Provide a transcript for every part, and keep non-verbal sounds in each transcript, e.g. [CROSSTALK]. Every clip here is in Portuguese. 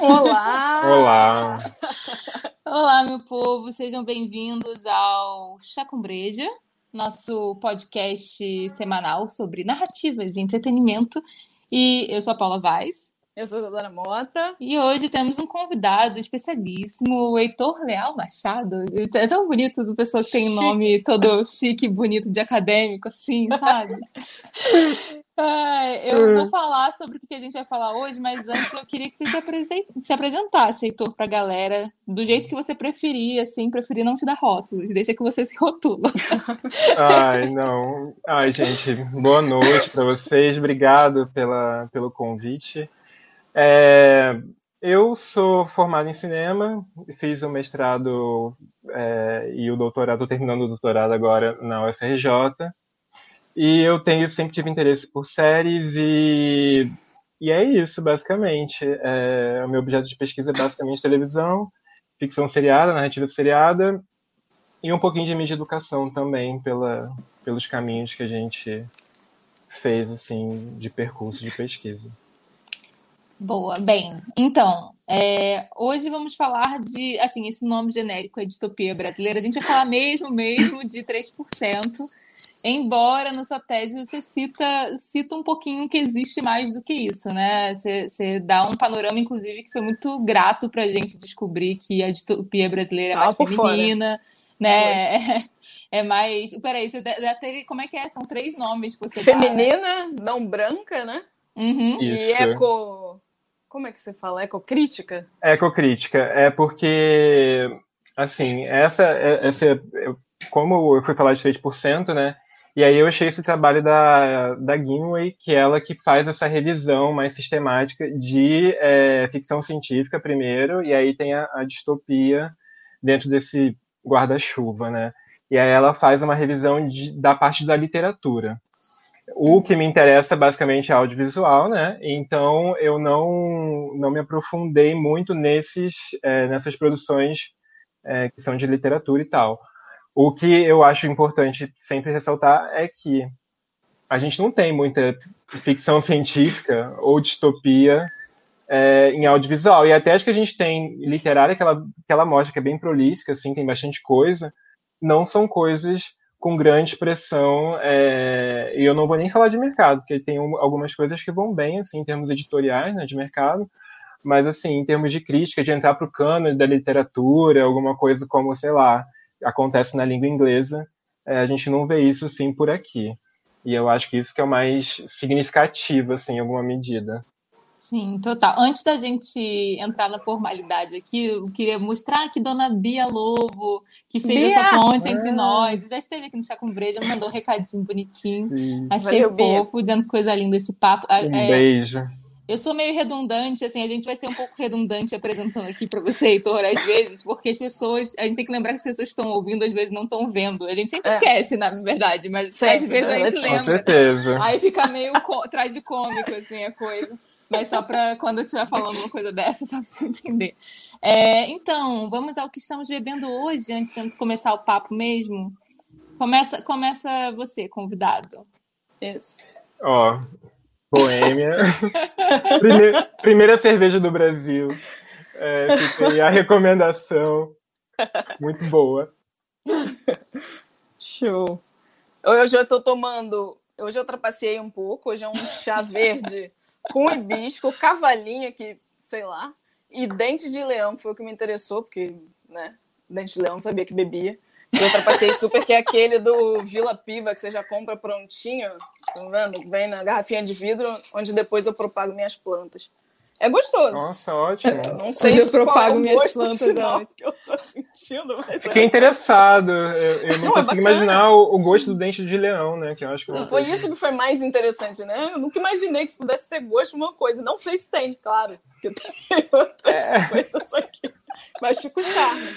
Olá! Olá! Olá, meu povo, sejam bem-vindos ao Chá com Breja, nosso podcast semanal sobre narrativas e entretenimento. E eu sou a Paula Vaz. Eu sou a Dona Mota. E hoje temos um convidado especialíssimo, o Heitor Leal Machado. É tão bonito do pessoa que tem um nome todo chique, bonito, de acadêmico, assim, sabe? [LAUGHS] eu vou falar sobre o que a gente vai falar hoje, mas antes eu queria que você se, apresent... se apresentasse, Heitor, pra galera, do jeito que você preferir, assim, preferir não te dar rótulos, deixa que você se rotula. [LAUGHS] Ai, não. Ai, gente, boa noite para vocês, obrigado pela, pelo convite. É, eu sou formado em cinema, fiz o mestrado é, e o doutorado, estou terminando o doutorado agora na UFRJ. E eu tenho, sempre tive interesse por séries e, e é isso, basicamente. É, o meu objeto de pesquisa é basicamente televisão, ficção seriada, narrativa seriada e um pouquinho de mídia educação também, pela, pelos caminhos que a gente fez, assim, de percurso de pesquisa. Boa, bem, então, é, hoje vamos falar de, assim, esse nome genérico é distopia brasileira, a gente vai falar mesmo, mesmo de 3%, embora na sua tese você cita, cita um pouquinho que existe mais do que isso, né? Você, você dá um panorama, inclusive, que foi muito grato para a gente descobrir que a distopia brasileira é mais ah, feminina, fora. né? [LAUGHS] É, é, mais. Peraí, você deve, como é que é? São três nomes que você Feminina, dá, né? não branca, né? Uhum. E eco como é que você fala? Ecocrítica? Ecocrítica. É porque, assim, essa, essa como eu fui falar de 3%, né? E aí eu achei esse trabalho da, da Gimway, que é ela que faz essa revisão mais sistemática de é, ficção científica primeiro, e aí tem a, a distopia dentro desse guarda-chuva, né? E aí ela faz uma revisão de, da parte da literatura. O que me interessa basicamente é audiovisual, né? Então eu não, não me aprofundei muito nesses, é, nessas produções é, que são de literatura e tal. O que eu acho importante sempre ressaltar é que a gente não tem muita ficção [LAUGHS] científica ou distopia é, em audiovisual. E até acho que a gente tem literária que ela, que ela mostra que é bem prolífica, assim, tem bastante coisa. Não são coisas com grande pressão, é, e eu não vou nem falar de mercado, porque tem um, algumas coisas que vão bem, assim, em termos editoriais, né, de mercado, mas, assim, em termos de crítica, de entrar para o cânone da literatura, alguma coisa como, sei lá, acontece na língua inglesa, é, a gente não vê isso, sim, por aqui. E eu acho que isso que é o mais significativo, assim, em alguma medida. Sim, total. Antes da gente entrar na formalidade aqui, eu queria mostrar que Dona Bia Lobo, que fez Bia! essa ponte entre ah. nós, já esteve aqui no Chá com Breja, mandou um recadinho bonitinho. Sim. Achei Valeu, fofo, Bia. dizendo coisa linda esse papo. Um é, beijo. Eu sou meio redundante, assim, a gente vai ser um pouco redundante apresentando aqui para você, Heitor, às vezes, porque as pessoas, a gente tem que lembrar que as pessoas estão ouvindo, às vezes não estão vendo. A gente sempre é. esquece, na verdade, mas sempre, às vezes a gente lembra. Com certeza. Aí fica meio traz de cômico, assim, a coisa mas só para quando eu estiver falando uma coisa dessa, só para você entender. É, então, vamos ao que estamos bebendo hoje, antes de começar o papo mesmo. Começa, começa você, convidado. Isso. Ó, Boêmia. [LAUGHS] primeira, primeira cerveja do Brasil. É, a recomendação. Muito boa. Show. Hoje eu estou tomando. Hoje eu trapacei um pouco. Hoje é um chá [LAUGHS] verde com hibisco, cavalinha, que sei lá, e dente de leão, que foi o que me interessou, porque, né, dente de leão não sabia que bebia. Eu ultrapassei super, que é aquele do Vila Piva, que você já compra prontinho, tá vendo? Vem na garrafinha de vidro, onde depois eu propago minhas plantas. É gostoso. Nossa, ótimo. não sei se eu propago minhas plantas antes. que eu tô sentindo, mas Fiquei interessado. Eu, eu não, não, é consigo é imaginar o, o, gosto do dente de leão, né? Que eu acho que não, foi isso que foi mais interessante, né? Eu nunca imaginei que isso pudesse ter gosto de uma coisa. Não sei se tem, claro, porque tem [LAUGHS] outras é. coisas aqui. Mas fica o charme.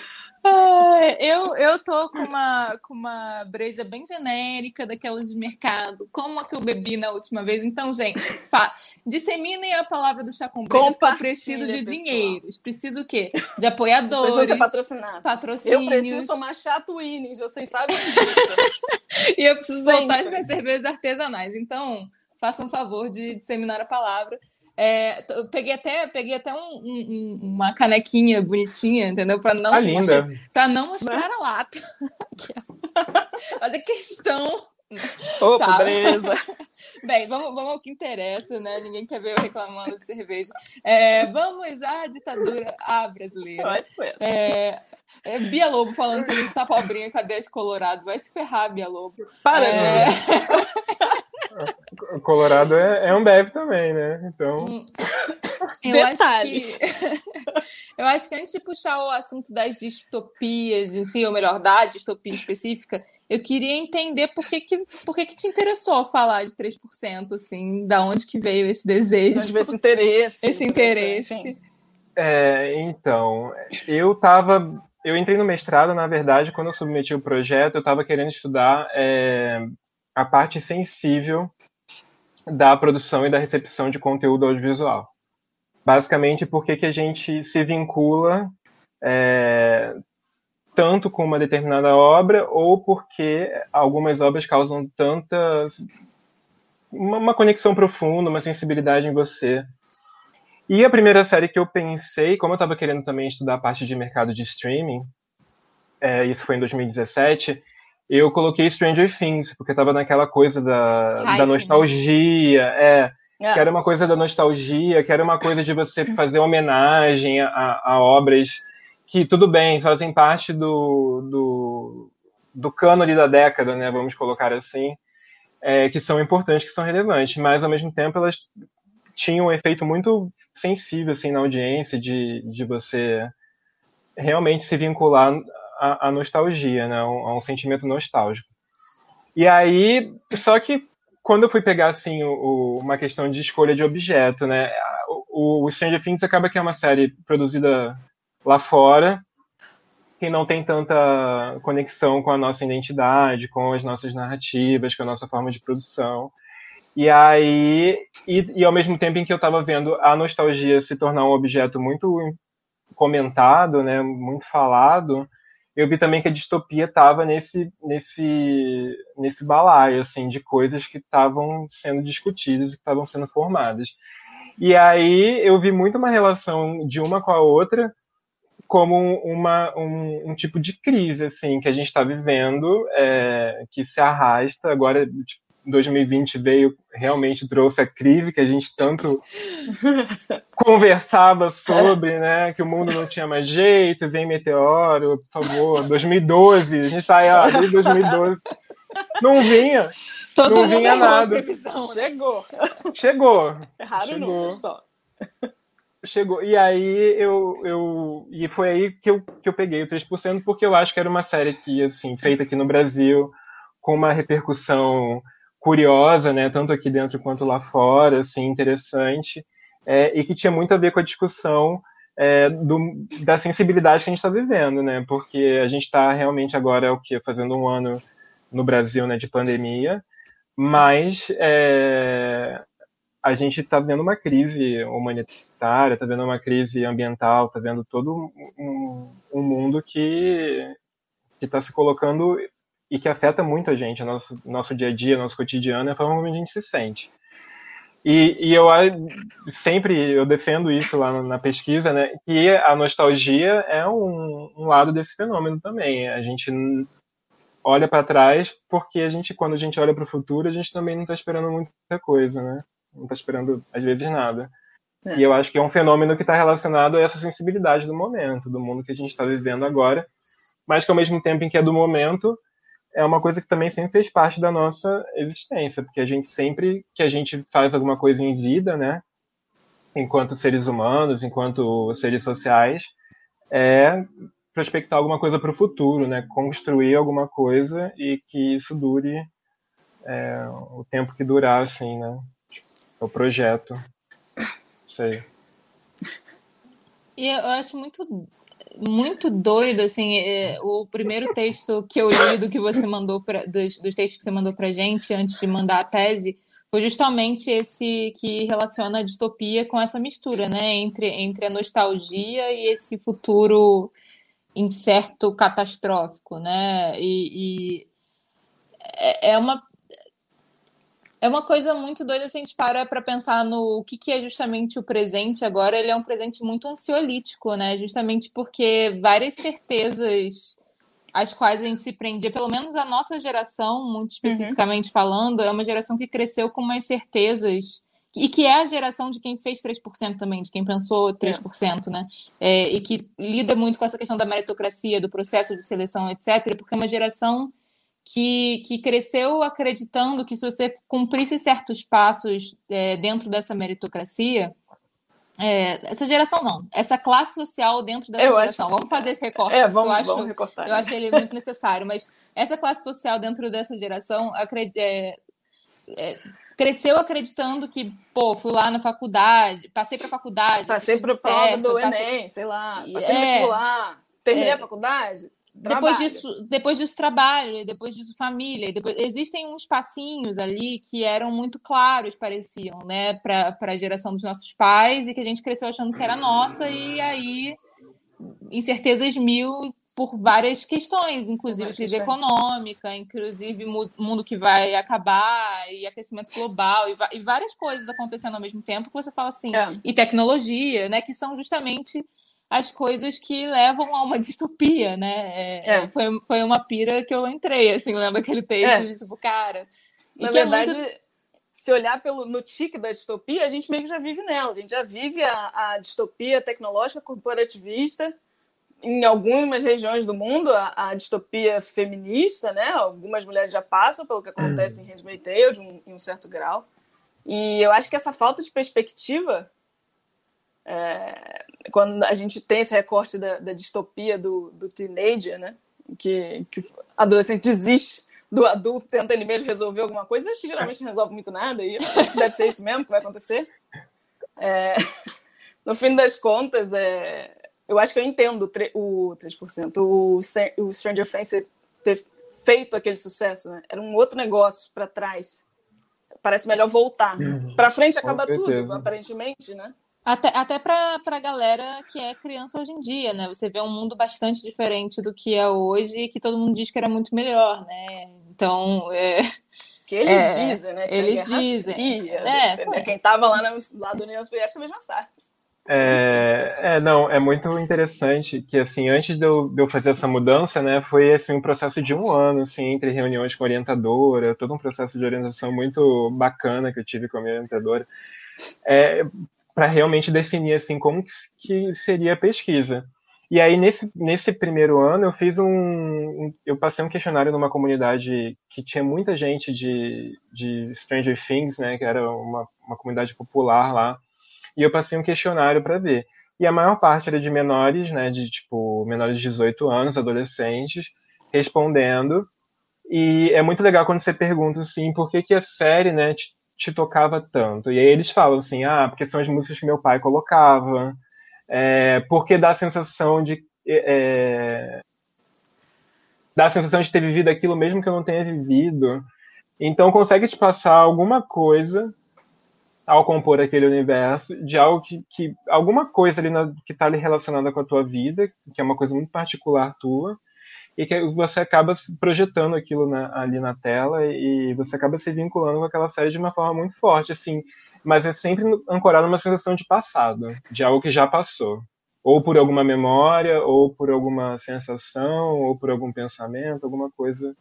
Eu, eu, tô com uma, com uma breja bem genérica daquelas de mercado, como a que eu bebi na última vez. Então, gente, fa... disseminem a palavra do chá com breja, eu preciso de dinheiro. Preciso o quê? De apoiadores. Preciso ser patrocinado. Patrocínios. Eu preciso tomar chá Twinings, vocês sabem disso. [LAUGHS] e eu preciso Sempre. voltar às minhas cervejas artesanais. Então, façam um favor de disseminar a palavra. É, eu peguei até, peguei até um, um, uma canequinha bonitinha, entendeu? Para não, linda. Pra não mostrar a lata. [LAUGHS] Fazer questão. Ô, tá. pobreza. [LAUGHS] Bem, vamos, vamos ao que interessa, né? Ninguém quer ver eu reclamando de cerveja. É, vamos à ditadura à brasileira. É, é Bia Lobo falando que a gente tá pobrinha, cadê esse Colorado? Vai se ferrar, Bia Lobo. Para, é... [LAUGHS] Colorado é, é um bebe também, né? Então. Hum. Eu Detalhes. Acho que, [LAUGHS] eu acho que antes de puxar o assunto das distopias em si, ou melhor, da distopia específica, eu queria entender por que, que, por que, que te interessou falar de 3%, assim, da onde que veio esse desejo. Esse interesse. Esse interesse. É, então, eu tava. Eu entrei no mestrado, na verdade, quando eu submeti o projeto, eu estava querendo estudar é, a parte sensível da produção e da recepção de conteúdo audiovisual. Basicamente, por que a gente se vincula é, tanto com uma determinada obra ou porque algumas obras causam tantas uma, conexão profunda, uma sensibilidade em você. E a primeira série que eu pensei, como eu estava querendo também estudar a parte de mercado de streaming, é, isso foi em 2017, eu coloquei Stranger Things, porque estava naquela coisa da, Ai, da nostalgia, é, é, que era uma coisa da nostalgia, que era uma coisa de você [LAUGHS] fazer homenagem a, a obras que, tudo bem, fazem parte do, do, do cânone da década, né, vamos colocar assim, é, que são importantes, que são relevantes, mas, ao mesmo tempo, elas tinham um efeito muito sensível, assim, na audiência, de, de você realmente se vincular a, a nostalgia, né? Um, a um sentimento nostálgico. E aí, só que quando eu fui pegar assim o, o, uma questão de escolha de objeto, né? O, o Stranger Things acaba que é uma série produzida lá fora que não tem tanta conexão com a nossa identidade, com as nossas narrativas, com a nossa forma de produção. E aí, e, e ao mesmo tempo em que eu estava vendo a nostalgia se tornar um objeto muito comentado, né, muito falado, eu vi também que a distopia estava nesse, nesse, nesse balaio, assim, de coisas que estavam sendo discutidas e que estavam sendo formadas. E aí eu vi muito uma relação de uma com a outra como uma, um, um tipo de crise, assim, que a gente está vivendo, é, que se arrasta agora, tipo, 2020 veio, realmente trouxe a crise que a gente tanto [LAUGHS] conversava sobre, né? Que o mundo não tinha mais jeito, vem meteoro, por favor. 2012, a gente está aí, ó, desde 2012. Não vinha. Todo não vinha nada. Previsão, né? Chegou. Chegou. É raro Chegou. só. Chegou. E aí eu, eu. E foi aí que eu, que eu peguei o 3%, porque eu acho que era uma série que, assim, feita aqui no Brasil, com uma repercussão curiosa, né, tanto aqui dentro quanto lá fora, assim, interessante, é, e que tinha muito a ver com a discussão é, do, da sensibilidade que a gente está vivendo, né, porque a gente está realmente agora, o que, fazendo um ano no Brasil, né, de pandemia, mas é, a gente está vendo uma crise humanitária, está vendo uma crise ambiental, está vendo todo um, um mundo que está se colocando e que afeta muito a gente, nosso, nosso dia a dia, nosso cotidiano, a forma como a gente se sente. E, e eu sempre eu defendo isso lá na pesquisa, né, que a nostalgia é um, um lado desse fenômeno também. A gente olha para trás porque a gente, quando a gente olha para o futuro, a gente também não está esperando muita coisa, né? Não está esperando às vezes nada. É. E eu acho que é um fenômeno que está relacionado a essa sensibilidade do momento, do mundo que a gente está vivendo agora, mas que ao mesmo tempo em que é do momento, é uma coisa que também sempre fez parte da nossa existência, porque a gente sempre que a gente faz alguma coisa em vida, né, enquanto seres humanos, enquanto seres sociais, é prospectar alguma coisa para o futuro, né, construir alguma coisa e que isso dure é, o tempo que durar, assim, né, o projeto, sei. E eu acho muito muito doido, assim, é, o primeiro texto que eu li do que você mandou pra, dos, dos textos que você mandou pra gente antes de mandar a tese foi justamente esse que relaciona a distopia com essa mistura, né, entre, entre a nostalgia e esse futuro incerto catastrófico, né, e, e é, é uma é uma coisa muito doida se a gente para para pensar no que, que é justamente o presente agora. Ele é um presente muito ansiolítico, né? Justamente porque várias certezas às quais a gente se prendia, pelo menos a nossa geração, muito uhum. especificamente uhum. falando, é uma geração que cresceu com umas certezas e que é a geração de quem fez 3% também, de quem pensou 3%, é. né? É, e que lida muito com essa questão da meritocracia, do processo de seleção, etc., porque é uma geração que, que cresceu acreditando que se você cumprisse certos passos é, dentro dessa meritocracia, é, essa geração não, essa classe social dentro dessa eu geração. Acho... Vamos fazer esse recorte. É, vamos, eu acho, vamos recortar. Eu acho ele muito necessário, mas essa classe social dentro dessa geração é, é, cresceu acreditando que, pô, fui lá na faculdade, passei para faculdade, passei para prova do passei... Enem, sei lá, passei no é. vestibular, terminei a faculdade. Depois disso, depois disso trabalho, depois disso família, depois existem uns passinhos ali que eram muito claros, pareciam, né, para a geração dos nossos pais e que a gente cresceu achando que era nossa e aí incertezas mil por várias questões, inclusive crise econômica, inclusive mundo que vai acabar e aquecimento global e, e várias coisas acontecendo ao mesmo tempo que você fala assim, é. e tecnologia, né, que são justamente as coisas que levam a uma [LAUGHS] distopia, né? É, é. Foi, foi uma pira que eu entrei, assim, lendo aquele texto, é. de, tipo, cara. Na verdade, é muito... se olhar pelo, no tique da distopia, a gente meio que já vive nela. A gente já vive a, a distopia tecnológica corporativista. Em algumas regiões do mundo, a, a, distopia feminista, né? Algumas mulheres já passam pelo que acontece uhum. em Handmaid's Tale, de um, em um certo grau. E eu acho que essa falta de perspectiva é, quando a gente tem esse recorte da, da distopia do, do teenager, né? Que, que o adolescente desiste do adulto, tenta ele mesmo resolver alguma coisa, que geralmente não resolve muito nada, e deve ser isso mesmo que vai acontecer. É, no fim das contas, é, eu acho que eu entendo o 3%. O, o Stranger Things ter feito aquele sucesso, né? Era um outro negócio para trás. Parece melhor voltar. Uhum. Para frente acaba tudo, aparentemente, né? Até, até para a galera que é criança hoje em dia, né? Você vê um mundo bastante diferente do que é hoje e que todo mundo diz que era muito melhor, né? Então, é, que eles é, dizem, né? Tinha eles dizem. Fria, é, né? Quem estava lá no lado do União Soviética mesmo sabe. É, é, não, é muito interessante que, assim, antes de eu, de eu, fazer essa mudança, né, foi, assim, um processo de um ano, assim, entre reuniões com a orientadora, todo um processo de orientação muito bacana que eu tive com a minha orientadora. É, para realmente definir assim como que, seria a pesquisa. E aí nesse, nesse primeiro ano eu fiz um, eu passei um questionário numa comunidade que tinha muita gente de, de Stranger Things, né, que era uma, uma comunidade popular lá, e eu passei um questionário para ver. E a maior parte era de menores, né, de tipo menores de 18 anos, adolescentes, respondendo. E é muito legal quando você pergunta assim, por que que a série, né, te tocava tanto? E aí eles falam assim, ah, porque são as músicas que meu pai colocava, é, porque dá a sensação de é, dá a sensação de ter vivido aquilo mesmo que eu não tenha vivido. Então consegue te passar alguma coisa ao compor aquele universo de algo que, que alguma coisa ali na, que está ali relacionada com a tua vida, que é uma coisa muito particular tua, e que você acaba projetando aquilo na, ali na tela e você acaba se vinculando com aquela série de uma forma muito forte, assim, mas é sempre ancorado numa sensação de passado, de algo que já passou, ou por alguma memória, ou por alguma sensação, ou por algum pensamento, alguma coisa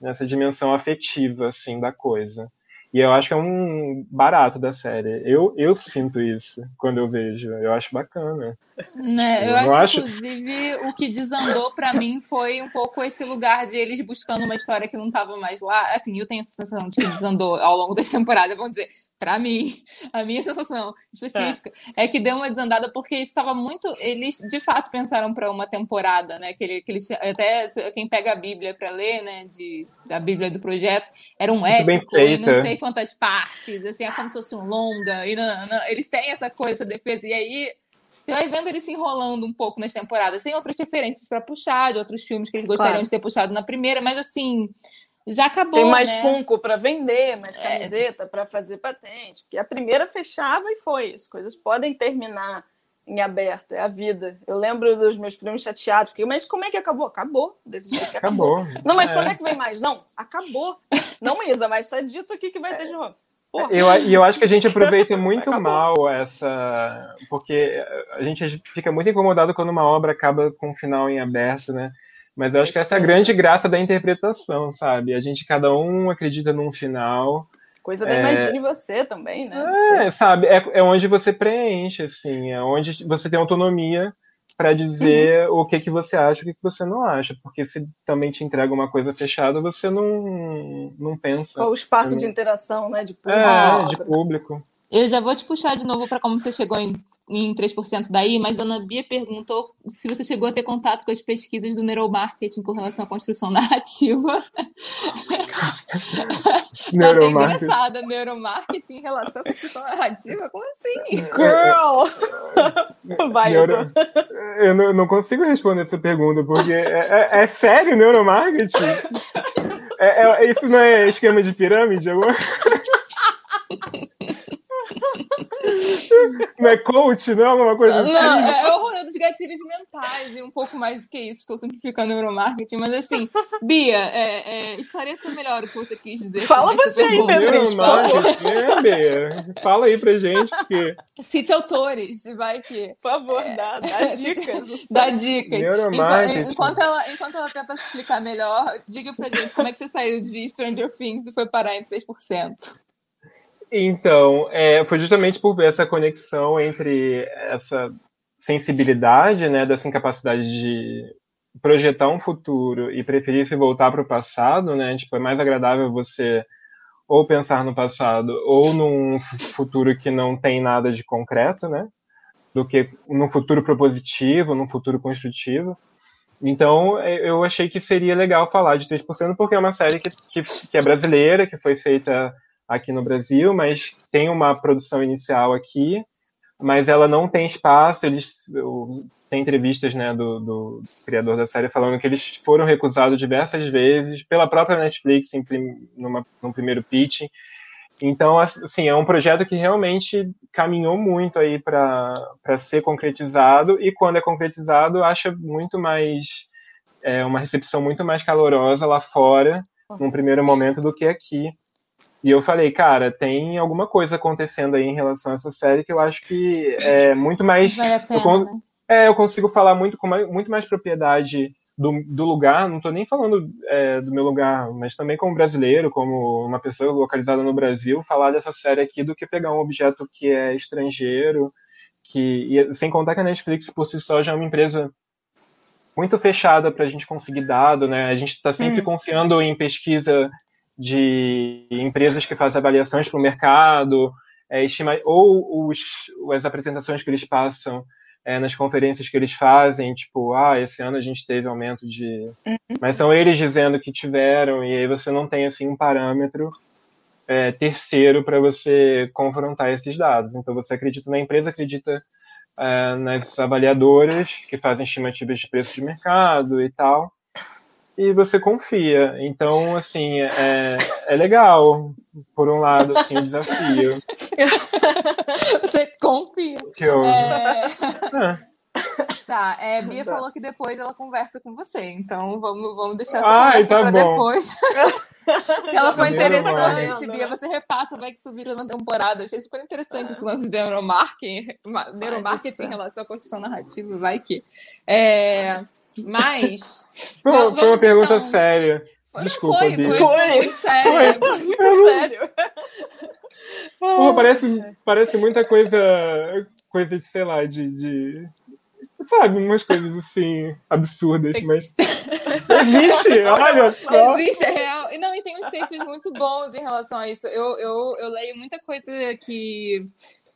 nessa dimensão afetiva, assim, da coisa. E eu acho que é um barato da série. Eu, eu sinto isso quando eu vejo. Eu acho bacana. Né? Eu, eu acho, acho, inclusive, o que desandou para mim foi um pouco esse lugar de eles buscando uma história que não estava mais lá. Assim, eu tenho a sensação de que desandou ao longo das temporadas, vamos dizer. Para mim, a minha sensação específica é. é que deu uma desandada porque estava muito. Eles de fato pensaram para uma temporada, né? Que, ele, que eles, até quem pega a Bíblia para ler, né? De, a Bíblia do projeto, era um épico e não sei quantas partes, assim, é como se fosse um longa. E não, não, eles têm essa coisa, essa defesa. E aí Você vai vendo ele se enrolando um pouco nas temporadas. Tem outras referências para puxar, de outros filmes que eles gostariam claro. de ter puxado na primeira, mas assim, já acabou. Tem mais né? Funko para vender, mais é. camiseta é. para fazer patente. Porque a primeira fechava e foi. As coisas podem terminar em aberto, é a vida. Eu lembro dos meus primos chateados, porque, mas como é que acabou? Acabou, desse jeito que acabou. acabou. Não, mas é. quando é que vem mais? Não, acabou. Não, Isa, mas está dito aqui que vai ter de novo. E eu, eu acho que a gente aproveita [LAUGHS] muito acabou. mal essa. Porque a gente fica muito incomodado quando uma obra acaba com um final em aberto, né? Mas eu acho que essa é a grande graça da interpretação, sabe? A gente, cada um acredita num final. Coisa da é... Imagine você também, né? É, sabe? É, é onde você preenche, assim. É onde você tem autonomia para dizer uhum. o que que você acha e o que, que você não acha, porque se também te entrega uma coisa fechada, você não, não pensa. Qual o espaço de interação, né, de público. É, de público. Eu já vou te puxar de novo para como você chegou em, em 3% daí, mas Dona Bia perguntou se você chegou a ter contato com as pesquisas do neuromarketing com relação à construção [LAUGHS] narrativa. tá até engraçada, neuromarketing em relação à construção narrativa? Como assim? Girl! Vai, Neuro... Eu não, não, consigo responder essa pergunta, porque é, é, é sério neuromarketing? É, é, isso não é esquema de pirâmide? Alguma... [LAUGHS] Não é coach, não? Alguma coisa assim? Não, é, é o rolê dos gatilhos mentais e um pouco mais do que isso. Estou simplificando o neuromarketing, mas assim, Bia, é, é, esclareça melhor o que você quis dizer. Fala você aí, Pedro. É, Bia. Fala aí pra gente. Que... Cite autores, vai que. Por favor, dá, dá [LAUGHS] dicas. dá dicas. Enquanto, enquanto, ela, enquanto ela tenta se explicar melhor, diga pra gente como é que você saiu de Stranger Things e foi parar em 3%. Então, é, foi justamente por ver essa conexão entre essa sensibilidade, né, dessa incapacidade de projetar um futuro e preferir se voltar para o passado, né? Tipo, é mais agradável você ou pensar no passado ou num futuro que não tem nada de concreto, né? Do que num futuro propositivo, num futuro construtivo. Então, é, eu achei que seria legal falar de 3%, porque é uma série que, que, que é brasileira, que foi feita aqui no Brasil, mas tem uma produção inicial aqui, mas ela não tem espaço. Eles tem entrevistas né, do, do, criador da série falando que eles foram recusados diversas vezes pela própria Netflix em numa, num primeiro pitch. Então, assim, é um projeto que realmente caminhou muito aí para ser concretizado e quando é concretizado acha muito mais é, uma recepção muito mais calorosa lá fora num primeiro momento do que aqui. E eu falei, cara, tem alguma coisa acontecendo aí em relação a essa série que eu acho que é muito mais. Vale a pena, eu, né? É, eu consigo falar muito com mais, muito mais propriedade do, do lugar, não estou nem falando é, do meu lugar, mas também como brasileiro, como uma pessoa localizada no Brasil, falar dessa série aqui do que pegar um objeto que é estrangeiro, que e, sem contar que a Netflix por si só já é uma empresa muito fechada para a gente conseguir dado, né? A gente está sempre hum. confiando em pesquisa de empresas que fazem avaliações para o mercado, é, estima, ou os, as apresentações que eles passam é, nas conferências que eles fazem, tipo, ah, esse ano a gente teve aumento de. Uhum. Mas são eles dizendo que tiveram, e aí você não tem assim um parâmetro é, terceiro para você confrontar esses dados. Então você acredita na empresa, acredita é, nas avaliadoras que fazem estimativas de preço de mercado e tal e você confia. Então, assim, é, é legal, por um lado, assim, o desafio. [LAUGHS] Você confia. Que eu... é... é. Tá, é, Bia tá. falou que depois ela conversa com você, então vamos, vamos deixar essa Ai, conversa tá pra depois. [LAUGHS] Se ela for interessante, Bia, você repassa, vai que subir na temporada. Eu achei super interessante esse lance de neuromarketing, neuromarketing em relação à construção narrativa, vai que. É, mas. Foi, vamos, foi uma pergunta então... séria. Desculpa, foi, Bia. Foi, foi, muito sério. Foi. Muito sério. Porra, parece, parece muita coisa, coisa de, sei lá, de, de sabe, umas coisas assim, absurdas, mas [LAUGHS] existe, olha só. Existe, é real. E não, e tem uns textos muito bons em relação a isso. Eu, eu, eu leio muita coisa que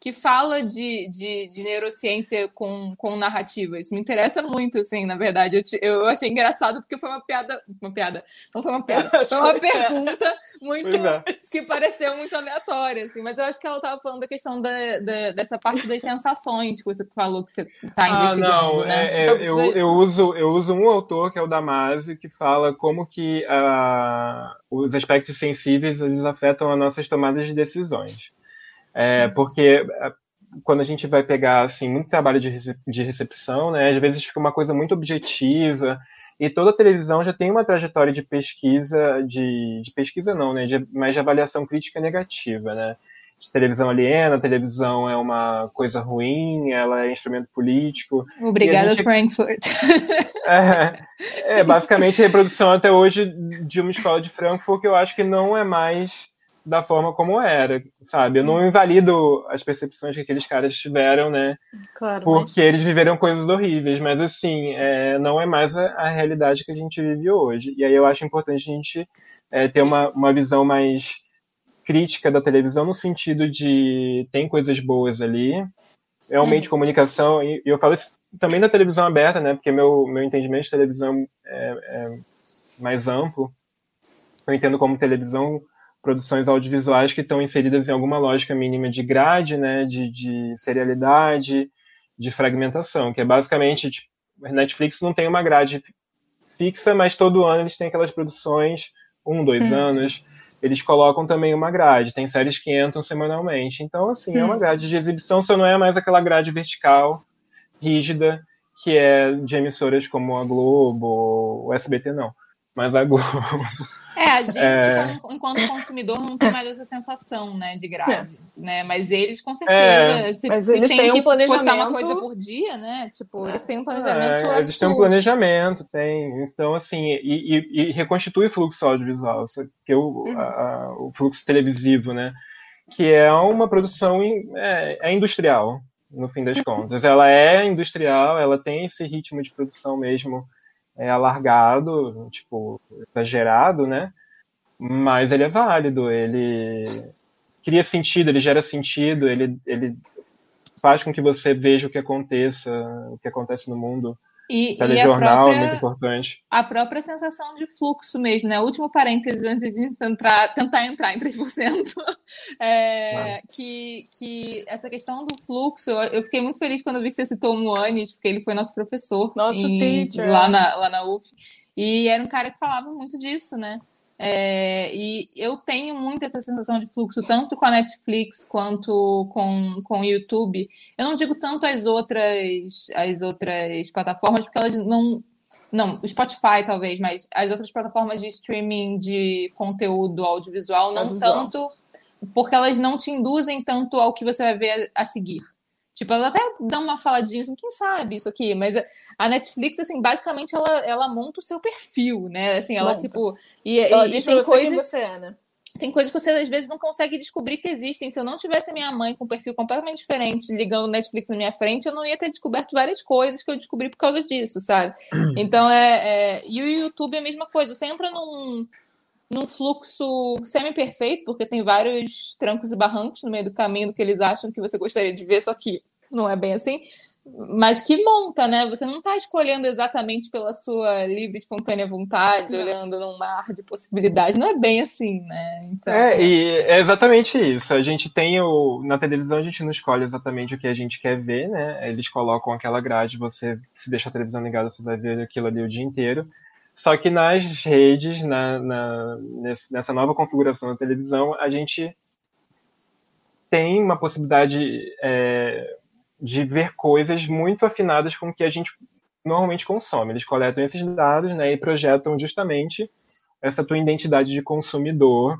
que fala de, de, de, neurociência com, com narrativa. Isso me interessa muito, assim, na verdade. Eu, te, eu achei engraçado porque foi uma piada. Uma piada. Não foi uma piada. [LAUGHS] Foi uma pergunta muito. É. que pareceu muito aleatória, assim. Mas eu acho que ela estava falando da questão da, da, dessa parte das sensações que você falou que você está ah, investigando. Não, né? é, é, eu, eu, uso, eu uso um autor, que é o Damasio, que fala como que uh, os aspectos sensíveis eles afetam as nossas tomadas de decisões. É, porque é, quando a gente vai pegar assim muito trabalho de, de recepção, né, às vezes fica uma coisa muito objetiva e toda a televisão já tem uma trajetória de pesquisa de, de pesquisa não, né, de, mas de avaliação crítica negativa, né. De televisão aliena, televisão é uma coisa ruim, ela é instrumento político. Obrigada, gente... Frankfurt. [LAUGHS] é, é basicamente a reprodução até hoje de uma escola de Frankfurt que eu acho que não é mais da forma como era, sabe? Eu não hum. invalido as percepções que aqueles caras tiveram, né? Claro, porque mas... eles viveram coisas horríveis, mas assim, é, não é mais a, a, realidade que a gente vive hoje. E aí eu acho importante a gente é, ter uma, uma visão mais crítica da televisão no sentido de tem coisas boas ali, é um meio de comunicação, e, eu falo também da televisão aberta, né? Porque meu, meu entendimento de televisão é, é mais amplo. Eu entendo como televisão produções audiovisuais que estão inseridas em alguma lógica mínima de grade, né, de, de serialidade, de fragmentação, que é basicamente, tipo, Netflix não tem uma grade fixa, mas todo ano eles têm aquelas produções, um, dois hum. anos, eles colocam também uma grade, tem séries que entram semanalmente. Então, assim, hum. é uma hum. grade de exibição, só não é mais aquela grade vertical, rígida, que é de emissoras como a Globo, o SBT, não. Mas a Globo [LAUGHS] é, a gente, é... Como, enquanto consumidor, não tem mais essa sensação, né, de grade, é. né? Mas eles, com certeza, é, se, mas se eles têm um planejamento... postar uma coisa por dia, né? Tipo, eles têm um planejamento é, Eles têm um planejamento, tem. Então, assim, e, e, e reconstitui o fluxo audiovisual, que o, uhum. a, o fluxo televisivo, né? Que é uma produção é, é industrial, no fim das contas. Ela é industrial, ela tem esse ritmo de produção mesmo é alargado, tipo, exagerado, né? Mas ele é válido, ele cria sentido, ele gera sentido, ele, ele faz com que você veja o que aconteça, o que acontece no mundo. E, telejornal e própria, é muito importante. A própria sensação de fluxo mesmo, né? Último parêntese antes de tentar, tentar entrar em 3%. [LAUGHS] É, ah. que, que essa questão do fluxo, eu fiquei muito feliz quando eu vi que você citou o Moanes, porque ele foi nosso professor. Nosso em, teacher. Lá na, lá na UF. E era um cara que falava muito disso, né? É, e eu tenho muito essa sensação de fluxo, tanto com a Netflix quanto com, com o YouTube. Eu não digo tanto as outras, as outras plataformas, porque elas não. Não, o Spotify talvez, mas as outras plataformas de streaming de conteúdo audiovisual, não audiovisual. tanto, porque elas não te induzem tanto ao que você vai ver a seguir. Tipo, ela até dá uma faladinha assim, quem sabe isso aqui, mas a Netflix, assim, basicamente ela, ela monta o seu perfil, né? Assim, ela, tipo. E, ela e, diz e tem coisas. Você é, né? Tem coisas que você às vezes não consegue descobrir que existem. Se eu não tivesse a minha mãe com um perfil completamente diferente, ligando o Netflix na minha frente, eu não ia ter descoberto várias coisas que eu descobri por causa disso, sabe? Então é. é... E o YouTube é a mesma coisa. Você entra num, num fluxo semi-perfeito, porque tem vários trancos e barrancos no meio do caminho do que eles acham que você gostaria de ver, só que não é bem assim. Mas que monta, né? Você não está escolhendo exatamente pela sua livre, espontânea vontade, não. olhando num mar de possibilidades. Não é bem assim, né? Então... É, e é exatamente isso. A gente tem o. Na televisão a gente não escolhe exatamente o que a gente quer ver, né? Eles colocam aquela grade, você se deixa a televisão ligada, você vai ver aquilo ali o dia inteiro. Só que nas redes, na, na, nessa nova configuração da televisão, a gente tem uma possibilidade é, de ver coisas muito afinadas com o que a gente normalmente consome. Eles coletam esses dados né, e projetam justamente essa tua identidade de consumidor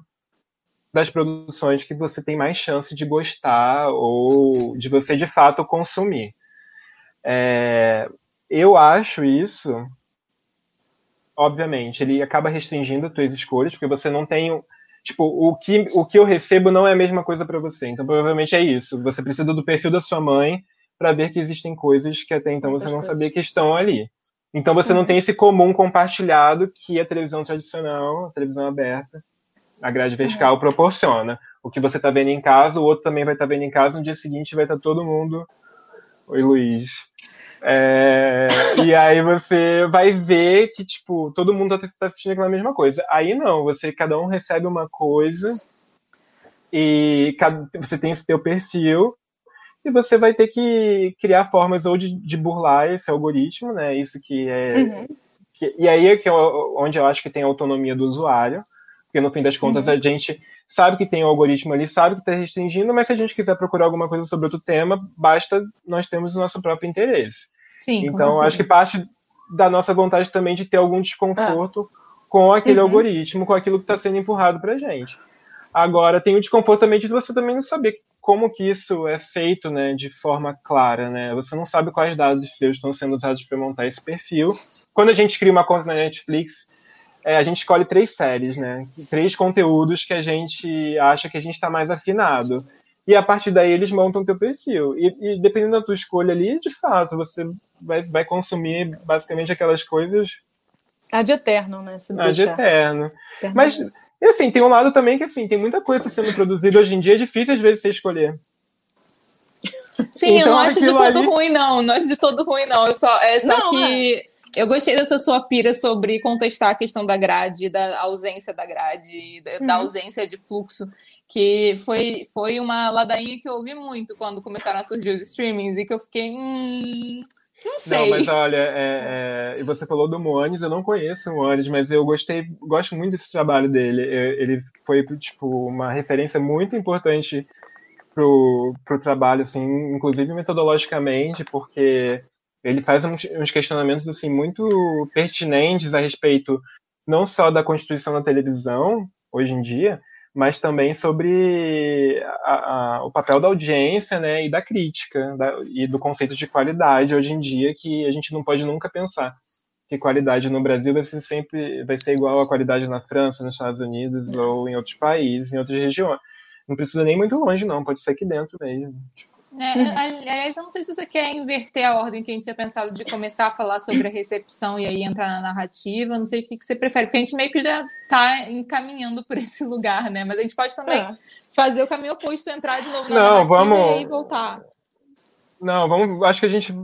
das produções que você tem mais chance de gostar ou de você de fato consumir. É, eu acho isso obviamente, ele acaba restringindo as tuas escolhas, porque você não tem. Tipo, o que, o que eu recebo não é a mesma coisa para você. Então, provavelmente é isso. Você precisa do perfil da sua mãe para ver que existem coisas que até então você não sabia que estão ali. Então, você não uhum. tem esse comum compartilhado que a televisão tradicional, a televisão aberta, a grade vertical uhum. proporciona. o que você está vendo em casa, o outro também vai estar tá vendo em casa, no dia seguinte vai estar tá todo mundo. Oi, Luiz. É... e aí você vai ver que, tipo, todo mundo está assistindo aquela mesma coisa. Aí não, você, cada um recebe uma coisa e cada, você tem esse teu perfil e você vai ter que criar formas ou de, de burlar esse algoritmo, né? Isso que é. Uhum. Que, e aí é que é onde eu acho que tem a autonomia do usuário, porque no fim das contas uhum. a gente sabe que tem o um algoritmo ali, sabe que está restringindo, mas se a gente quiser procurar alguma coisa sobre outro tema, basta nós temos o nosso próprio interesse. Sim, então acho que parte da nossa vontade também de ter algum desconforto ah. com aquele uhum. algoritmo, com aquilo que está sendo empurrado para gente. Agora tem o desconforto também de você também não saber como que isso é feito, né, de forma clara, né? Você não sabe quais dados seus estão sendo usados para montar esse perfil. Quando a gente cria uma conta na Netflix, é, a gente escolhe três séries, né? Três conteúdos que a gente acha que a gente está mais afinado. E a partir daí eles montam o teu perfil. E, e, dependendo da tua escolha ali, de fato, você vai, vai consumir basicamente aquelas coisas. Ad eterno, né? Se Ad eterno. Mas e assim, tem um lado também que assim, tem muita coisa sendo produzida hoje em dia, é difícil às vezes você escolher. Sim, então, eu não acho de todo ali... ruim, não. Não acho de todo ruim, não. Eu só, é só não, que é. Eu gostei dessa sua pira sobre contestar a questão da grade, da ausência da grade, da, uhum. da ausência de fluxo, que foi, foi uma ladainha que eu ouvi muito quando começaram a surgir os streamings e que eu fiquei. Hum, não sei. Não, mas olha, é, é, você falou do Moanes, eu não conheço o Moanes, mas eu gostei, gosto muito desse trabalho dele. Ele foi, tipo, uma referência muito importante pro, pro trabalho, assim, inclusive metodologicamente, porque ele faz uns, uns questionamentos, assim, muito pertinentes a respeito não só da constituição da televisão, hoje em dia, mas também sobre a, a, o papel da audiência né, e da crítica da, e do conceito de qualidade hoje em dia que a gente não pode nunca pensar que qualidade no Brasil vai ser sempre vai ser igual à qualidade na França, nos Estados Unidos ou em outros países, em outras regiões. Não precisa nem muito longe, não, pode ser aqui dentro mesmo. É, [LAUGHS] uhum. aliás, eu não sei se você quer inverter a ordem que a gente tinha pensado de começar a falar sobre a recepção e aí entrar na narrativa. Não sei o que, que você prefere, porque a gente meio que já está encaminhando por esse lugar, né? Mas a gente pode também é. fazer o caminho oposto, entrar de novo na não, narrativa vamos... e voltar. Não, vamos. Acho que a gente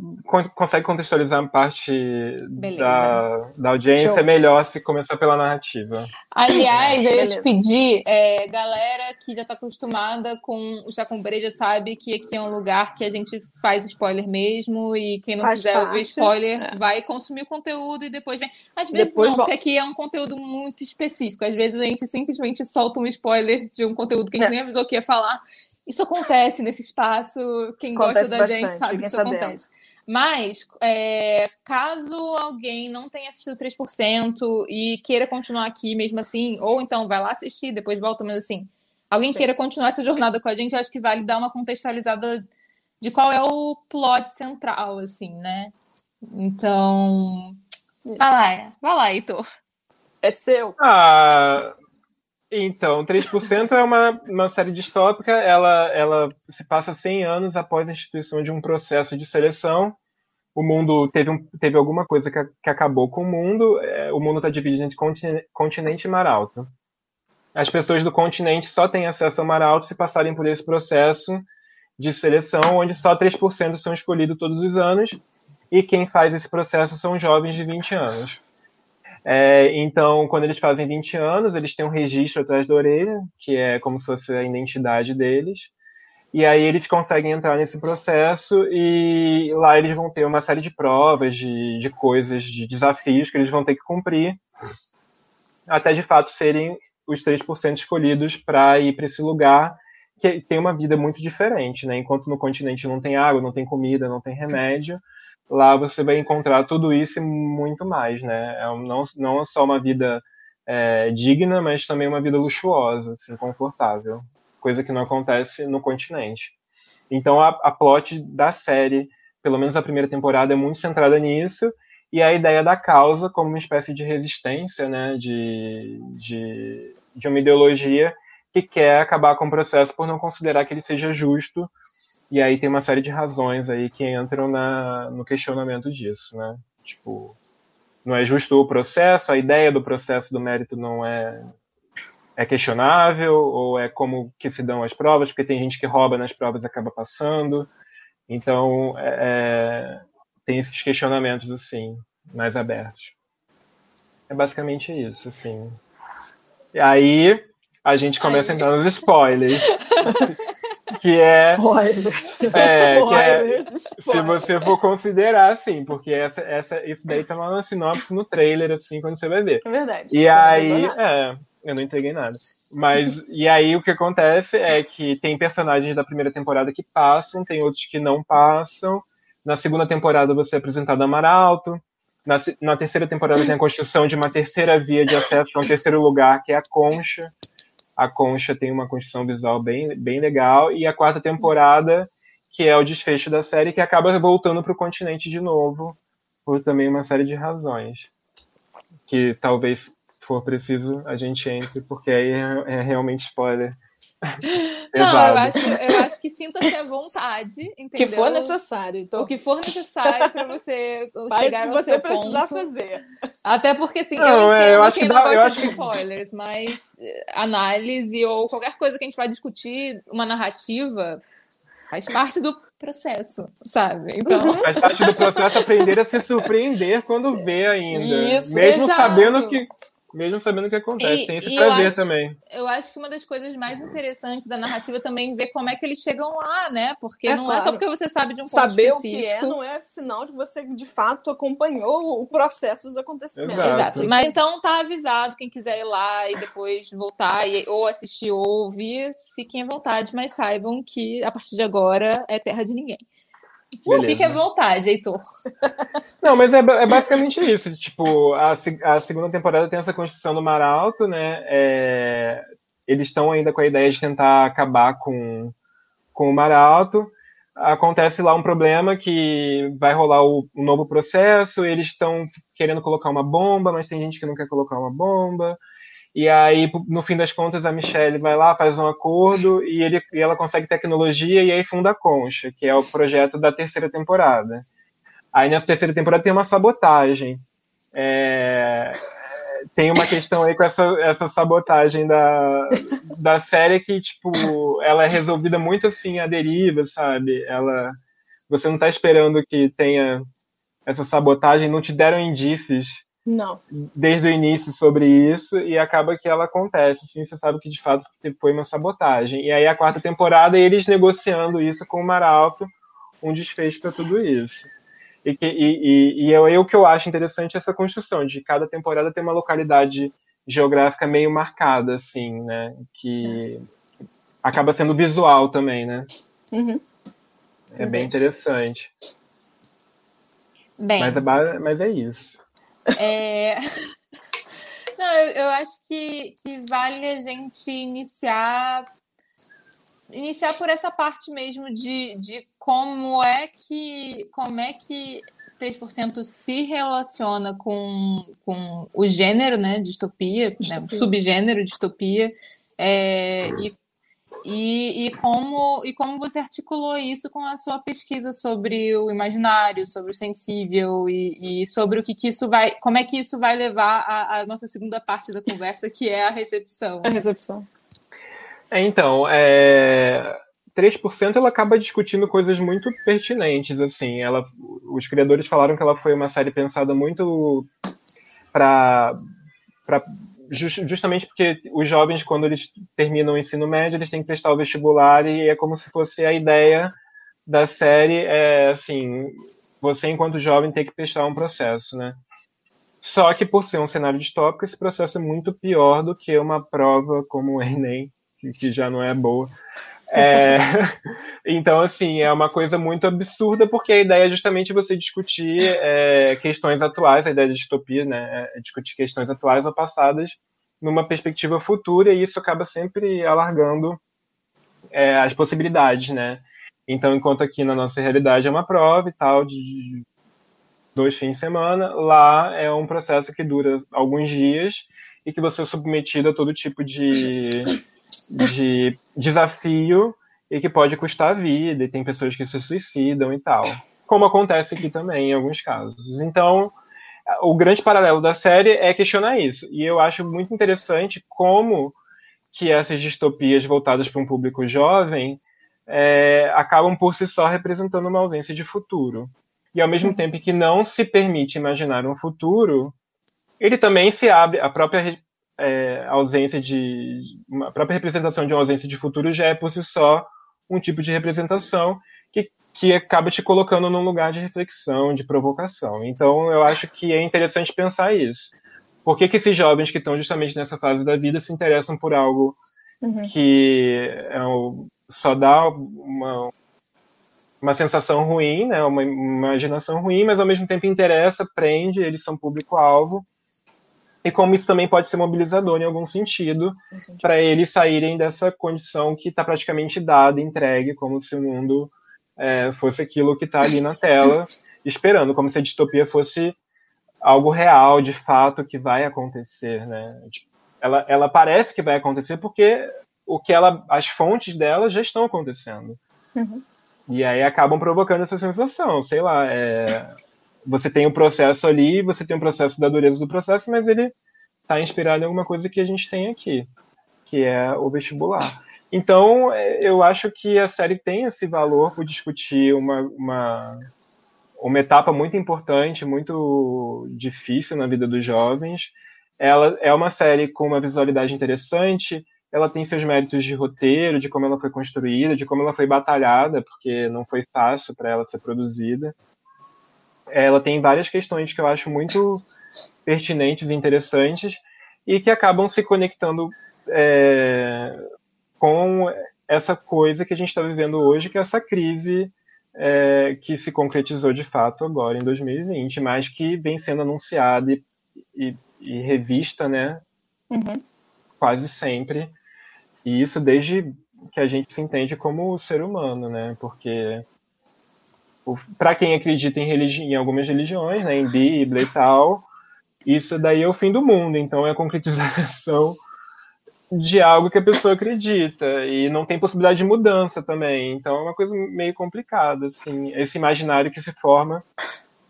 consegue contextualizar a parte da, da audiência Show. melhor se começar pela narrativa. Aliás, eu ia te pedir, é, galera que já está acostumada com o Chacumbre já sabe que aqui é um lugar que a gente faz spoiler mesmo e quem não faz quiser parte. ouvir spoiler é. vai consumir o conteúdo e depois vem. Às vezes depois não, volta. porque aqui é um conteúdo muito específico. Às vezes a gente simplesmente solta um spoiler de um conteúdo que a gente é. nem avisou que ia falar isso acontece nesse espaço. Quem acontece gosta da bastante, gente sabe que isso sabendo. acontece. Mas, é, caso alguém não tenha assistido 3% e queira continuar aqui mesmo assim, ou então vai lá assistir, depois volta, mas assim, alguém Sim. queira continuar essa jornada com a gente, acho que vale dar uma contextualizada de qual é o plot central, assim, né? Então. Isso. Vai lá, vai lá, Heitor. É seu. Ah, então, 3% é uma, uma série distópica, ela, ela se passa 100 anos após a instituição de um processo de seleção. O mundo teve, um, teve alguma coisa que, que acabou com o mundo, é, o mundo está dividido entre continente, continente e mar alto. As pessoas do continente só têm acesso ao mar alto se passarem por esse processo de seleção, onde só 3% são escolhidos todos os anos, e quem faz esse processo são jovens de 20 anos. É, então, quando eles fazem 20 anos, eles têm um registro atrás da orelha, que é como se fosse a identidade deles. E aí eles conseguem entrar nesse processo e lá eles vão ter uma série de provas, de, de coisas, de desafios que eles vão ter que cumprir, até de fato serem os 3% escolhidos para ir para esse lugar que tem uma vida muito diferente, né? Enquanto no continente não tem água, não tem comida, não tem remédio, lá você vai encontrar tudo isso e muito mais, né? É não, não só uma vida é, digna, mas também uma vida luxuosa, assim, confortável, coisa que não acontece no continente. Então a, a plot da série, pelo menos a primeira temporada, é muito centrada nisso e a ideia da causa como uma espécie de resistência, né, de, de, de uma ideologia que quer acabar com o processo por não considerar que ele seja justo e aí tem uma série de razões aí que entram na, no questionamento disso, né? Tipo, não é justo o processo, a ideia do processo do mérito não é é questionável ou é como que se dão as provas, porque tem gente que rouba nas provas e acaba passando. Então, é, é tem esses questionamentos assim, mais abertos. É basicamente isso, assim. E aí a gente começa a entrar nos spoilers. [LAUGHS] que é, spoilers. É, spoilers, que é se você for considerar assim, porque essa, essa, isso daí tá lá na sinopse no trailer assim quando você vai ver. É verdade. E aí, é, eu não entreguei nada. Mas e aí o que acontece é que tem personagens da primeira temporada que passam, tem outros que não passam. Na segunda temporada você é apresentado a Maralto. Na, na terceira temporada tem a construção de uma terceira via de acesso para um terceiro lugar, que é a Concha. A Concha tem uma construção visual bem, bem legal. E a quarta temporada, que é o desfecho da série, que acaba voltando para o continente de novo, por também uma série de razões. Que talvez for preciso a gente entre, porque aí é, é realmente spoiler. Não, eu acho, eu acho que sinta-se à vontade, [LAUGHS] entendeu? que for necessário. Então... O que for necessário para você Faz chegar que ao você seu precisar ponto. fazer. Até porque, assim, Não, eu é, eu acho que não dá- eu acho de que- spoilers, mas eh, análise ou qualquer coisa que a gente vai discutir, uma narrativa, faz parte do processo, sabe? Então, Faz parte do processo aprender a se surpreender quando vê ainda. Isso, mesmo exato. sabendo que mesmo sabendo o que acontece. E- Tem esse eu prazer acho- também. eu acho que uma das coisas mais interessantes da narrativa é também ver como é que eles chegam lá, né? Porque É não é só claro. porque você sabe de um ponto Saber o que específico. é não é sinal de que você de fato acompanhou o processo dos acontecimentos. Exato. Exato. Mas então tá avisado quem quiser ir lá e depois voltar e, ou assistir ou ouvir, fiquem à vontade, mas saibam que a partir de agora é terra de ninguém. Beleza. Fique à vontade, Heitor. [LAUGHS] Não, mas é, é basicamente isso. Tipo, a, a segunda temporada tem essa construção do Mar Alto, né? É, eles estão ainda com a ideia de tentar acabar com, com o Mar Alto. Acontece lá um problema que vai rolar o, um novo processo. Eles estão querendo colocar uma bomba, mas tem gente que não quer colocar uma bomba. E aí, no fim das contas, a Michelle vai lá, faz um acordo e, ele, e ela consegue tecnologia e aí funda a Concha, que é o projeto da terceira temporada. Aí nessa terceira temporada tem uma sabotagem. É, tem uma questão aí com essa, essa sabotagem da, da série que, tipo, ela é resolvida muito assim, à deriva, sabe? Ela, você não tá esperando que tenha essa sabotagem, não te deram indícios Não. desde o início sobre isso e acaba que ela acontece, assim, você sabe que de fato foi uma sabotagem. E aí a quarta temporada eles negociando isso com o Maralto, um desfecho para tudo isso. E, que, e, e, e é o que eu acho interessante essa construção de cada temporada ter uma localidade geográfica meio marcada, assim, né? Que acaba sendo visual também, né? Uhum. É bem interessante. Bem, Mas é, mas é isso. É... [LAUGHS] Não, eu, acho que, que vale a gente iniciar iniciar por essa parte mesmo de, de como é que como é que 3% se relaciona com, com o gênero, né, distopia, né, o Distopia. subgênero distopia, é, e, e, e, como, e como você articulou isso com a sua pesquisa sobre o imaginário, sobre o sensível e, e sobre o que, que isso vai, como é que isso vai levar à, à nossa segunda parte da conversa, que é a recepção. A recepção. É, então, é... 3% ela acaba discutindo coisas muito pertinentes, assim, ela, os criadores falaram que ela foi uma série pensada muito para justamente porque os jovens quando eles terminam o ensino médio eles têm que prestar o vestibular e é como se fosse a ideia da série é assim você enquanto jovem tem que prestar um processo né? Só que por ser um cenário distópico esse processo é muito pior do que uma prova como o Enem que já não é boa é, [LAUGHS] então, assim, é uma coisa muito absurda, porque a ideia é justamente você discutir é, questões atuais, a ideia de distopia, né, é discutir questões atuais ou passadas numa perspectiva futura, e isso acaba sempre alargando é, as possibilidades, né. Então, enquanto aqui na nossa realidade é uma prova e tal, de dois fins de semana, lá é um processo que dura alguns dias e que você é submetido a todo tipo de de desafio e que pode custar a vida, e tem pessoas que se suicidam e tal. Como acontece aqui também em alguns casos. Então, o grande paralelo da série é questionar isso. E eu acho muito interessante como que essas distopias voltadas para um público jovem é, acabam por si só representando uma ausência de futuro. E ao mesmo tempo que não se permite imaginar um futuro, ele também se abre, a própria é, ausência de. a própria representação de uma ausência de futuro já é por si só um tipo de representação que, que acaba te colocando num lugar de reflexão, de provocação. Então eu acho que é interessante pensar isso. Por que, que esses jovens que estão justamente nessa fase da vida se interessam por algo uhum. que é um, só dá uma, uma sensação ruim, né, uma imaginação ruim, mas ao mesmo tempo interessa, prende, eles são público-alvo, e como isso também pode ser mobilizador em algum sentido, para eles saírem dessa condição que está praticamente dada, entregue, como se o mundo é, fosse aquilo que está ali na tela, [LAUGHS] esperando, como se a distopia fosse algo real, de fato, que vai acontecer, né? Tipo, ela, ela parece que vai acontecer porque o que ela, as fontes dela já estão acontecendo. Uhum. E aí acabam provocando essa sensação, sei lá, é, você tem um processo ali, você tem um processo da dureza do processo, mas ele está inspirado em alguma coisa que a gente tem aqui, que é o vestibular. Então, é, eu acho que a série tem esse valor por discutir uma, uma uma etapa muito importante, muito difícil na vida dos jovens. Ela é uma série com uma visualidade interessante, ela tem seus méritos de roteiro, de como ela foi construída, de como ela foi batalhada, porque não foi fácil para ela ser produzida. Ela tem várias questões que eu acho muito pertinentes e interessantes e que acabam se conectando é, com essa coisa que a gente está vivendo hoje, que é essa crise é, que se concretizou de fato agora em 2020, mas que vem sendo anunciada e, e, e revista, né? Uhum. Quase sempre. E isso desde que a gente se entende como ser humano, né? Porque para quem acredita em, religi em algumas religiões, né, em Bíblia e tal, isso daí é o fim do mundo. Então é a concretização de algo que a pessoa acredita e não tem possibilidade de mudança também. Então é uma coisa meio complicada, assim, esse imaginário que se forma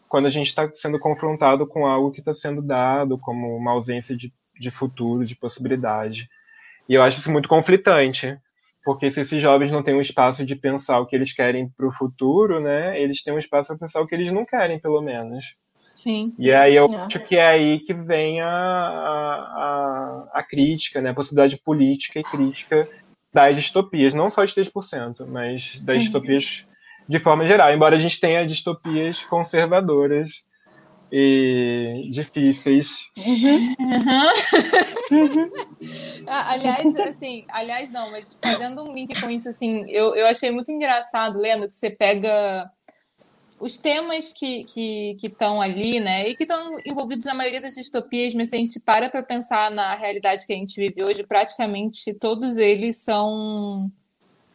quando a gente está sendo confrontado com algo que está sendo dado como uma ausência de, de futuro, de possibilidade. E eu acho isso muito conflitante, porque se esses jovens não têm um espaço de pensar o que eles querem para o futuro, né, eles têm um espaço para pensar o que eles não querem, pelo menos. Sim. E aí eu é. acho que é aí que vem a, a, a, crítica, né? a possibilidade política e crítica das distopias, não só de 3%, mas das uhum. distopias de forma geral, embora a gente tenha distopias conservadoras e difíceis. Uhum. Uhum. [LAUGHS] aliás, assim, aliás, não, mas fazendo um link com isso, assim, eu, eu achei muito engraçado, lendo, que você pega os temas que estão que, que ali, né, e que estão envolvidos na maioria das distopias, mas se a gente para para pensar na realidade que a gente vive hoje, praticamente todos eles são.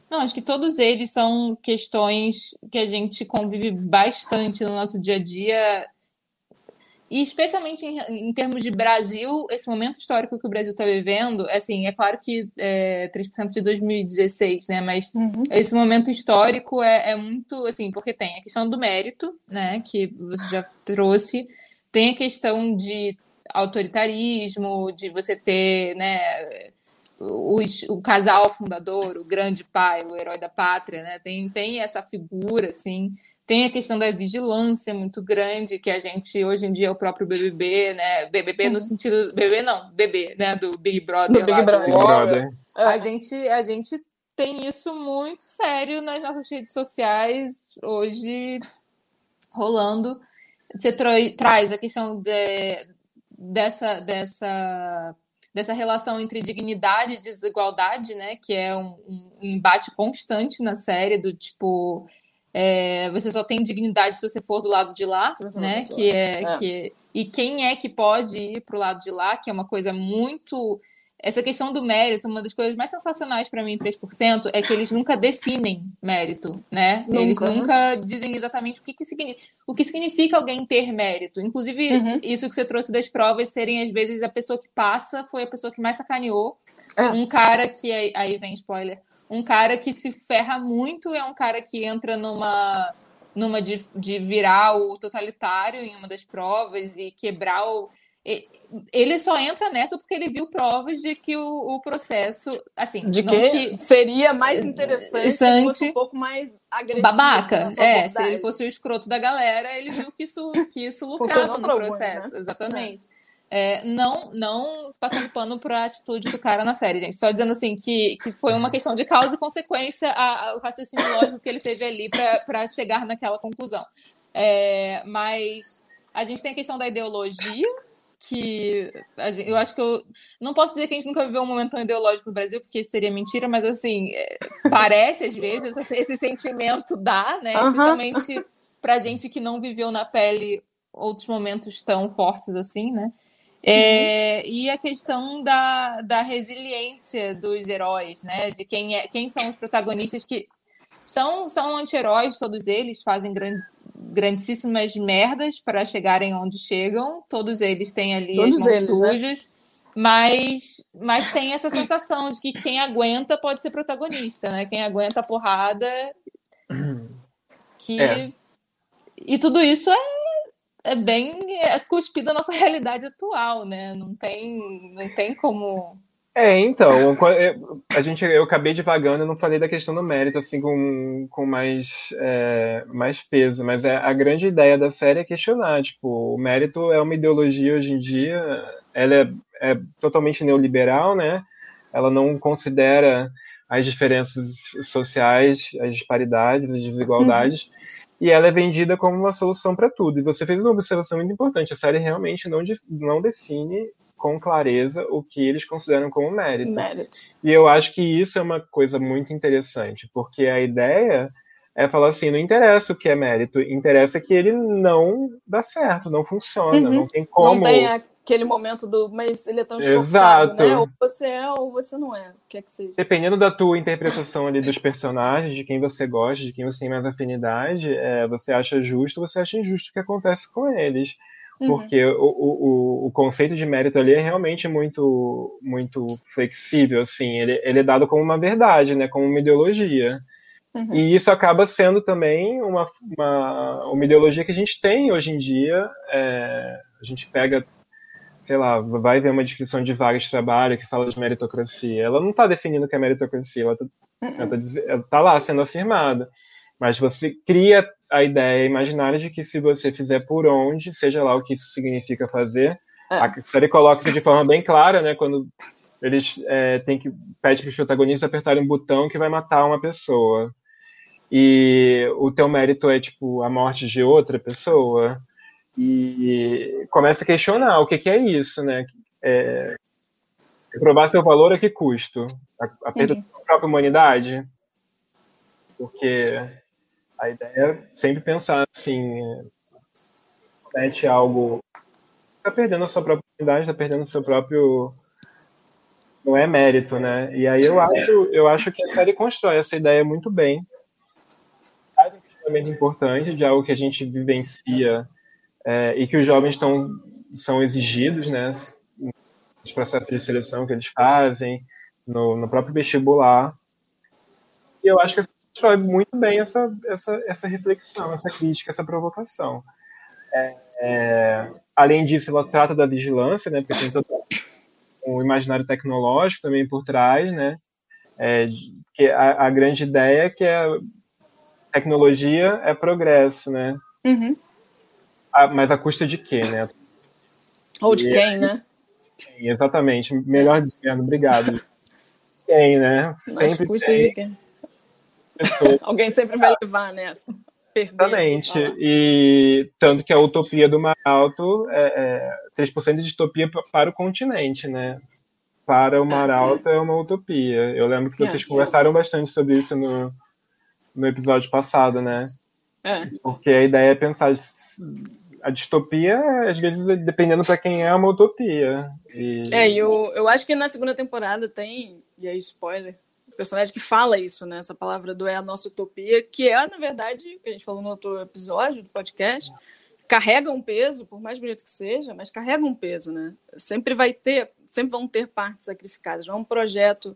Não, acho que todos eles são questões que a gente convive bastante no nosso dia a dia e especialmente em, em, termos de Brasil, esse momento histórico que o Brasil está vivendo, assim, é claro que é 3% de 2016, né? Mas uhum. esse momento histórico é, é, muito, assim, porque tem a questão do mérito, né? Que você já trouxe, tem a questão de autoritarismo, de você ter, né? Os, o casal fundador, o grande pai, o herói da pátria, né? Tem, tem essa figura, assim, tem a questão da vigilância muito grande, que a gente, hoje em dia, é o próprio BBB, né? BBB no uhum. sentido. BBB não, BB, né? Do Big Brother. Do Big Brother. Big Brother. A, gente, a gente tem isso muito sério nas nossas redes sociais hoje rolando. Você tra traz a questão de, dessa, dessa, dessa relação entre dignidade e desigualdade, né? Que é um, um embate constante na série, do tipo é, você só tem dignidade se você for do lado de lá, né? Que é, é, Que e quem é que pode ir para o lado de lá, que é uma coisa muito. Essa questão do mérito, uma das coisas mais sensacionais para mim, 3%, é que eles nunca definem mérito, né? Nunca, eles nunca dizem exatamente o que, que, significa, o que significa alguém ter mérito. Inclusive, uhum. isso que você trouxe das provas serem, às vezes, a pessoa que passa foi a pessoa que mais sacaneou. É. Um cara que. Aí vem spoiler um cara que se ferra muito é um cara que entra numa numa de, de virar o totalitário em uma das provas e quebrar o ele só entra nessa porque ele viu provas de que o, o processo, assim, de que, que, seria mais interessante, se fosse um pouco mais agressivo. Babaca, é, se ele fosse o escroto da galera, ele viu que isso, que isso lucrava no processo, né? exatamente. É. É, não, não passando pano para a atitude do cara na série, gente. Só dizendo assim que, que foi uma questão de causa e consequência a, a, o raciocínio lógico que ele teve ali para chegar naquela conclusão. É, mas a gente tem a questão da ideologia, que eu acho que eu não posso dizer que a gente nunca viveu um momento tão ideológico no Brasil, porque isso seria mentira, mas assim, é, parece às vezes esse, esse sentimento dá, né? Uhum. Especialmente pra gente que não viveu na pele outros momentos tão fortes assim, né? É, uhum. E a questão da, da resiliência dos heróis, né? De quem, é, quem são os protagonistas que são, são anti-heróis, todos eles fazem grande, grandíssimas merdas para chegarem onde chegam. Todos eles têm ali Todos as mãos eles, né? sujas. Né? Mas, mas tem essa sensação de que quem aguenta pode ser protagonista, né? Quem aguenta a porrada. Que... É. E tudo isso é, é bem é cuspido da nossa [LAUGHS] realidade atual, né? Não tem, não tem como é, então, a gente, eu acabei divagando, e não falei da questão do mérito, assim, com, com mais, é, mais peso, mas é, a grande ideia da série é questionar, tipo, o mérito é uma ideologia hoje em dia, ela é, é totalmente neoliberal, né, ela não considera as diferenças sociais, as disparidades, as desigualdades, uhum. e ela é vendida como uma solução para tudo. E você fez uma observação muito importante, a série realmente não, não define com clareza o que eles consideram como mérito. mérito. E eu acho que isso é uma coisa muito interessante, porque a ideia é falar assim, não interessa o que é mérito, interessa que ele não dá certo, não funciona, uhum. não tem como. Não tem aquele momento do, mas ele é tão esforçado, Exato. né? Ou você é ou você não é, o que é que seja. Dependendo da tua interpretação ali dos personagens, de quem você gosta, de quem você tem mais afinidade, é, você acha justo, você acha injusto o que acontece com eles. Uhum. Porque o, o, o conceito de mérito ali é realmente muito, muito flexível, assim, ele, ele é dado como uma verdade, né, como uma ideologia. Uhum. E isso acaba sendo também uma, uma, uma, ideologia que a gente tem hoje em dia. É, a gente pega, sei lá, vai ver uma descrição de vagas de trabalho que fala de meritocracia. Ela não está definindo o que é meritocracia, ela está uhum. tá lá sendo afirmada. Mas você cria a ideia imaginária de que se você fizer por onde, seja lá o que isso significa fazer, é. a série coloca isso de forma bem clara, né? Quando eles é, têm que pede para os protagonistas apertarem um botão que vai matar uma pessoa. E o teu mérito é tipo a morte de outra pessoa. E começa a questionar o que, que é isso, né? É, provar seu valor a que custo? A, a perda uhum. da própria humanidade? Porque a ideia é sempre pensar assim, mete algo, está perdendo a sua própria oportunidade, está perdendo o seu próprio não é mérito, né? E aí eu acho, eu acho que a série constrói essa ideia muito bem. Faz um questionamento importante de algo que a gente vivencia é, e que os jovens estão são exigidos, né? Nos processos de seleção que eles fazem, no, no próprio vestibular. E eu acho que constrói muito bem essa, essa, essa reflexão, essa crítica, essa provocação. É, é, além disso, ela trata da vigilância, né, porque tem todo um imaginário tecnológico também por trás, né, é, que a, a, grande ideia é que a tecnologia é progresso, né, uhum. a, mas a custa de quê, né? Ou de e, quem, né? Exatamente, melhor dizendo, obrigado. [LAUGHS] quem, né? Sempre custa tem. de quem? [LAUGHS] Alguém sempre vai levar nessa. Exatamente. E tanto que a utopia do Mar Alto é, é 3% de utopia para o continente, né? Para o Mar Alto é uma utopia. Eu lembro que vocês é, conversaram bastante sobre isso no, no episódio passado, né? É. Porque a ideia é pensar a distopia, às vezes, dependendo para quem é uma utopia. E... É, eu, eu acho que na segunda temporada tem, e aí spoiler, personagem que fala isso, né? Essa palavra do é a nossa utopia, que é, na verdade, que a gente falou no outro episódio do podcast, carrega um peso, por mais bonito que seja, mas carrega um peso, né? Sempre vai ter, sempre vão ter partes sacrificadas, não é um projeto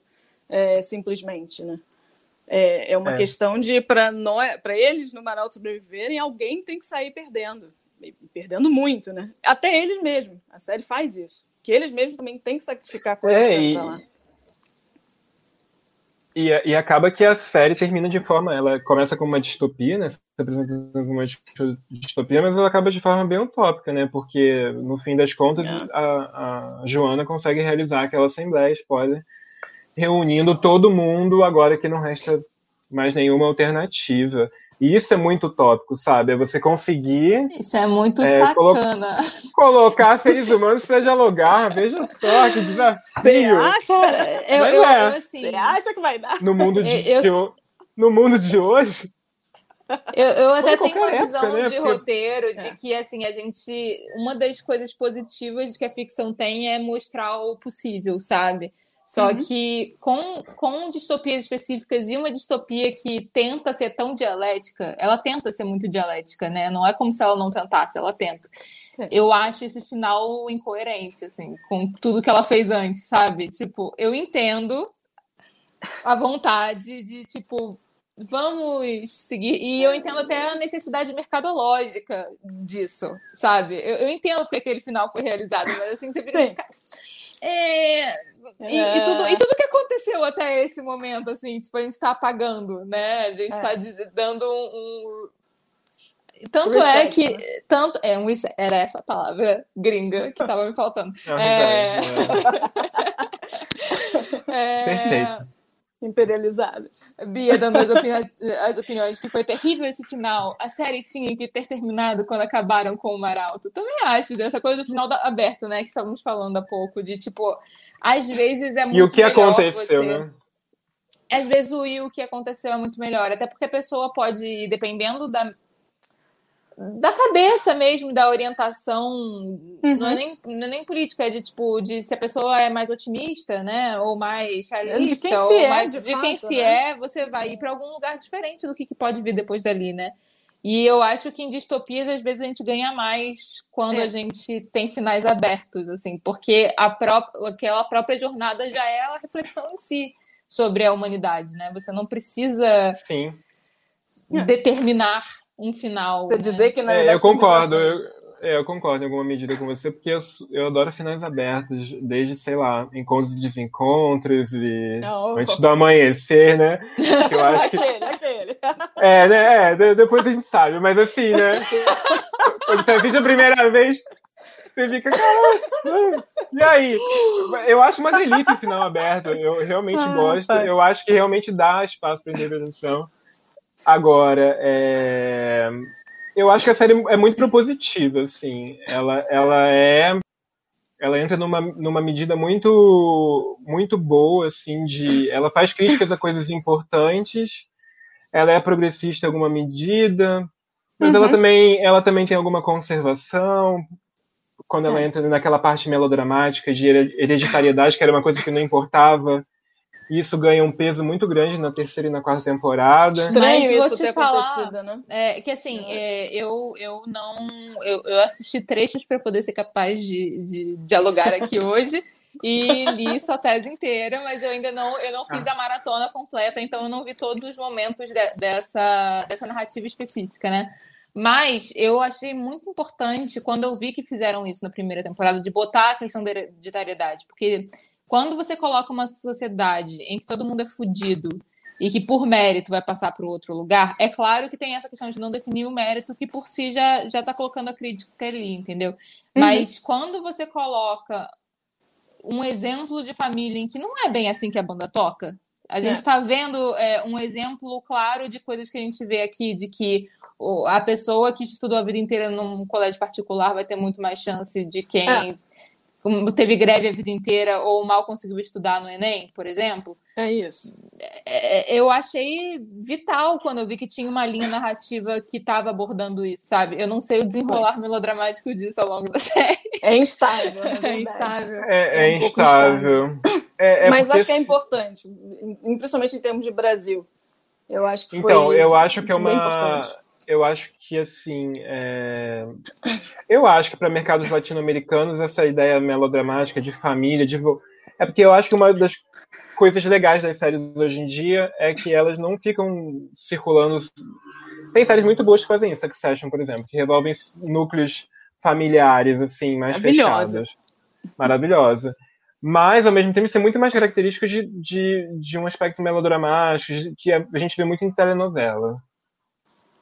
é, simplesmente, né? É, é uma é. questão de, para eles no Maralto sobreviverem, alguém tem que sair perdendo. perdendo muito, né? Até eles mesmos. A série faz isso. Que eles mesmos também têm que sacrificar coisas É, entrar lá. E, e acaba que a série termina de forma. Ela começa com uma distopia, né? Se apresentando como uma distopia, mas ela acaba de forma bem utópica, né? Porque, no fim das contas, É. a, a Joana consegue realizar aquela assembleia, spoiler, reunindo todo mundo agora que não resta mais nenhuma alternativa. E isso é muito utópico, sabe? É você conseguir Isso é muito É, colo- sacana. colocar seres humanos para dialogar. Veja só que Você desafio acha? Eu, eu, é. eu, assim, Você acha que vai dar? no mundo de, Eu- ho- no mundo de hoje. Eu, eu até tenho uma visão época, né? de Porque- roteiro de É. que assim a gente uma das coisas positivas que a ficção tem é mostrar o possível, sabe? Só Uhum. que com, com distopias específicas e uma distopia que tenta ser tão dialética, ela tenta ser muito dialética, né? Não é como se ela não tentasse, ela tenta. É. Eu acho esse final incoerente, assim, com tudo que ela fez antes, sabe? Tipo, eu entendo a vontade de, tipo, vamos seguir. E eu entendo até a necessidade mercadológica disso, sabe? Eu, eu entendo porque aquele final foi realizado, mas assim, você fica. É, e, e tudo, e tudo que aconteceu até esse momento, assim, tipo, a gente tá apagando, né? A gente É. tá dando um. um- Tanto é Reset, que. né? Tanto, é, um reset, era essa palavra gringa que tava me faltando. É É. verdade, [LAUGHS] É, Perfeito. Imperializadas. Bia dando as, opini- as opiniões que foi terrível esse final. A série tinha que ter terminado quando acabaram com o Mar Alto. Também acho, dessa coisa do final da- aberto, né? Que estávamos falando há pouco, de tipo, às vezes é muito E o que aconteceu, você... né? Às vezes o e o que aconteceu é muito melhor, até porque a pessoa pode, dependendo da, da cabeça mesmo, da orientação, não, é nem, não é nem política, é de tipo, de se a pessoa é mais otimista, né? Ou mais realista, quem ou se é, mais de de fato, quem se né? é, você vai ir para algum lugar diferente do que, que pode vir depois dali, né? E eu acho que em distopias, às vezes, a gente ganha mais quando É. a gente tem finais abertos, assim, porque a pró aquela própria jornada já é a reflexão em si sobre a humanidade, né? Você não precisa Sim. É. determinar um final. Você né? dizer que na É, eu concordo, eu, é, eu concordo em alguma medida com você, porque eu, eu adoro finais abertos, desde, sei lá, encontros e desencontros e Não, antes do amanhecer, né? Que [LAUGHS] eu acho que. aquele, aquele. [LAUGHS] É, né? É, de- depois a gente sabe, mas assim, né? [LAUGHS] Quando você assiste a primeira vez, você fica, caralho, e aí? Eu acho uma delícia o final aberto, eu realmente Ah, gosto, pai. eu acho que realmente dá espaço para interpretação. Agora, é, eu acho que a série é muito propositiva, assim, ela, ela é ela entra numa, numa medida muito muito boa assim de ela faz críticas a coisas importantes ela é progressista em alguma medida mas ela Uhum. também ela também tem alguma conservação quando ela É. entra naquela parte melodramática de here- hereditariedade que era uma coisa que não importava isso ganha um peso muito grande na terceira e na quarta temporada Estranho Mas vou isso te ter falar- acontecido, né? É, que assim, é, eu, eu não. Eu, eu assisti trechos para poder ser capaz de, de dialogar aqui [LAUGHS] hoje. E li sua tese inteira, mas eu ainda não, eu não fiz a maratona completa, então eu não vi todos os momentos de- dessa, dessa narrativa específica, né? Mas eu achei muito importante quando eu vi que fizeram isso na primeira temporada, de botar a questão da hereditariedade. Porque quando você coloca uma sociedade em que todo mundo é fudido e que por mérito vai passar para o outro lugar, é claro que tem essa questão de não definir o mérito, que por si já já está colocando a crítica ali, entendeu? Mas quando você coloca um exemplo de família em que não é bem assim que a banda toca, a gente É. está vendo é, um exemplo claro de coisas que a gente vê aqui, de que a pessoa que estudou a vida inteira num colégio particular vai ter muito mais chance de quem É. teve greve a vida inteira ou mal conseguiu estudar no Enem, por exemplo. É isso. É, eu achei vital quando eu vi que tinha uma linha narrativa que estava abordando isso, sabe? Eu não sei o desenrolar melodramático disso ao longo da série. É instável, na [LAUGHS] É instável. é, é É um instável É- é Mas porque acho que é importante, principalmente em termos de Brasil. Eu acho que foi Então, eu acho que é uma. importante. Eu acho que, assim. é, Eu acho que para mercados latino-americanos, essa ideia melodramática de família. De... É porque eu acho que uma das coisas legais das séries hoje em dia é que elas não ficam circulando. Tem séries muito boas que fazem isso, Succession, por exemplo, que revolvem núcleos familiares, assim, mais Maravilhosa. fechados. Maravilhosa. Mas, ao mesmo tempo, isso é muito mais característico de, de, de um aspecto melodramático, que a gente vê muito em telenovela.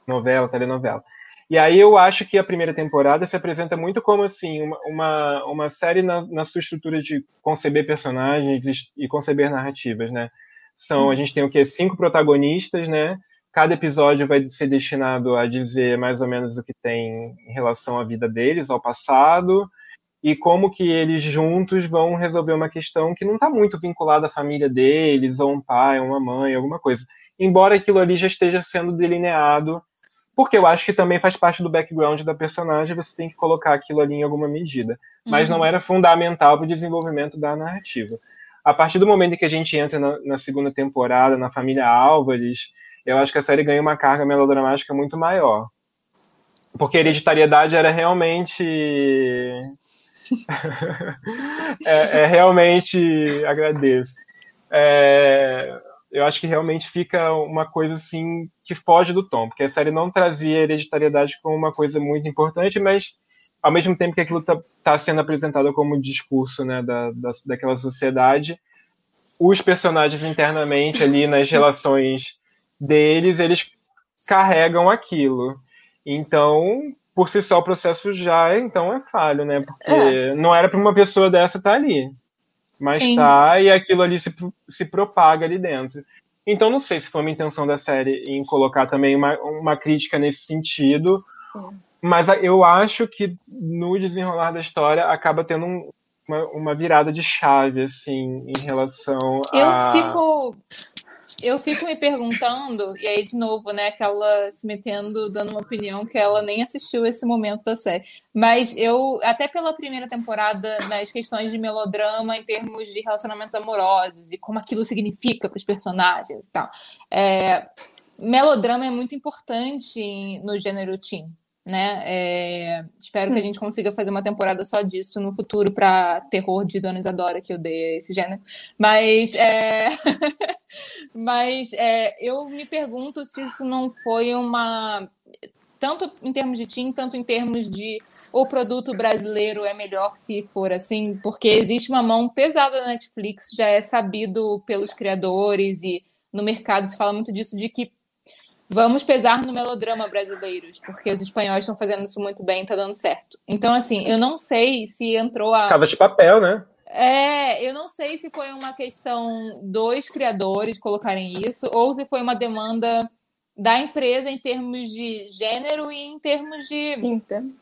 Novela, telenovela. E aí eu acho que a primeira temporada se apresenta muito como assim uma, uma, uma série na, na sua estrutura de conceber personagens e, conceber narrativas, né? São a gente tem o que cinco protagonistas, né? Cada episódio vai ser destinado a dizer mais ou menos o que tem em relação à vida deles, ao passado e como que eles juntos vão resolver uma questão que não está muito vinculada à família deles, ou um pai, ou uma mãe, alguma coisa. Embora aquilo ali já esteja sendo delineado porque eu acho que também faz parte do background da personagem, você tem que colocar aquilo ali em alguma medida. Mas Uhum. não era fundamental para o desenvolvimento da narrativa. A partir do momento em que a gente entra na, na segunda temporada, na família Álvares, eu acho que a série ganha uma carga melodramática muito maior. Porque a hereditariedade era realmente. [LAUGHS] é, é realmente. Agradeço. É, eu acho que realmente fica uma coisa assim que foge do tom, porque a série não trazia a hereditariedade como uma coisa muito importante, mas ao mesmo tempo que aquilo está sendo apresentado como discurso né, da, da, daquela sociedade, os personagens internamente ali nas relações deles, eles carregam aquilo. Então, por si só, o processo já então é falho, né? Porque É. não era para uma pessoa dessa estar ali. Mas Sim. tá, e aquilo ali se, se propaga ali dentro. Então, não sei se foi uma intenção da série em colocar também uma, uma crítica nesse sentido, mas a- eu acho que no desenrolar da história acaba tendo um- uma, uma virada de chave, assim, em relação Eu a. fico. Eu fico me perguntando, e aí de novo, né, que ela se metendo, dando uma opinião que ela nem assistiu esse momento da série. Mas eu, até pela primeira temporada, nas questões de melodrama em termos de relacionamentos amorosos e como aquilo significa para os personagens e tal. É, melodrama é muito importante no gênero teen, né? É, espero que a gente consiga fazer uma temporada só disso no futuro para terror de Dona Isadora, que odeia esse gênero. Mas, é... [LAUGHS] Mas é, eu me pergunto se isso não foi uma. Tanto em termos de teen, tanto em termos de o produto brasileiro é melhor se for assim, porque existe uma mão pesada na Netflix, já é sabido pelos criadores e no mercado se fala muito disso, de que vamos pesar no melodrama brasileiros, porque os espanhóis estão fazendo isso muito bem, está dando certo. Então, assim, eu não sei se entrou a. Casa de papel, né? É, eu não sei se foi uma questão dos criadores colocarem isso, ou se foi uma demanda da empresa em termos de gênero e em termos de Entendo.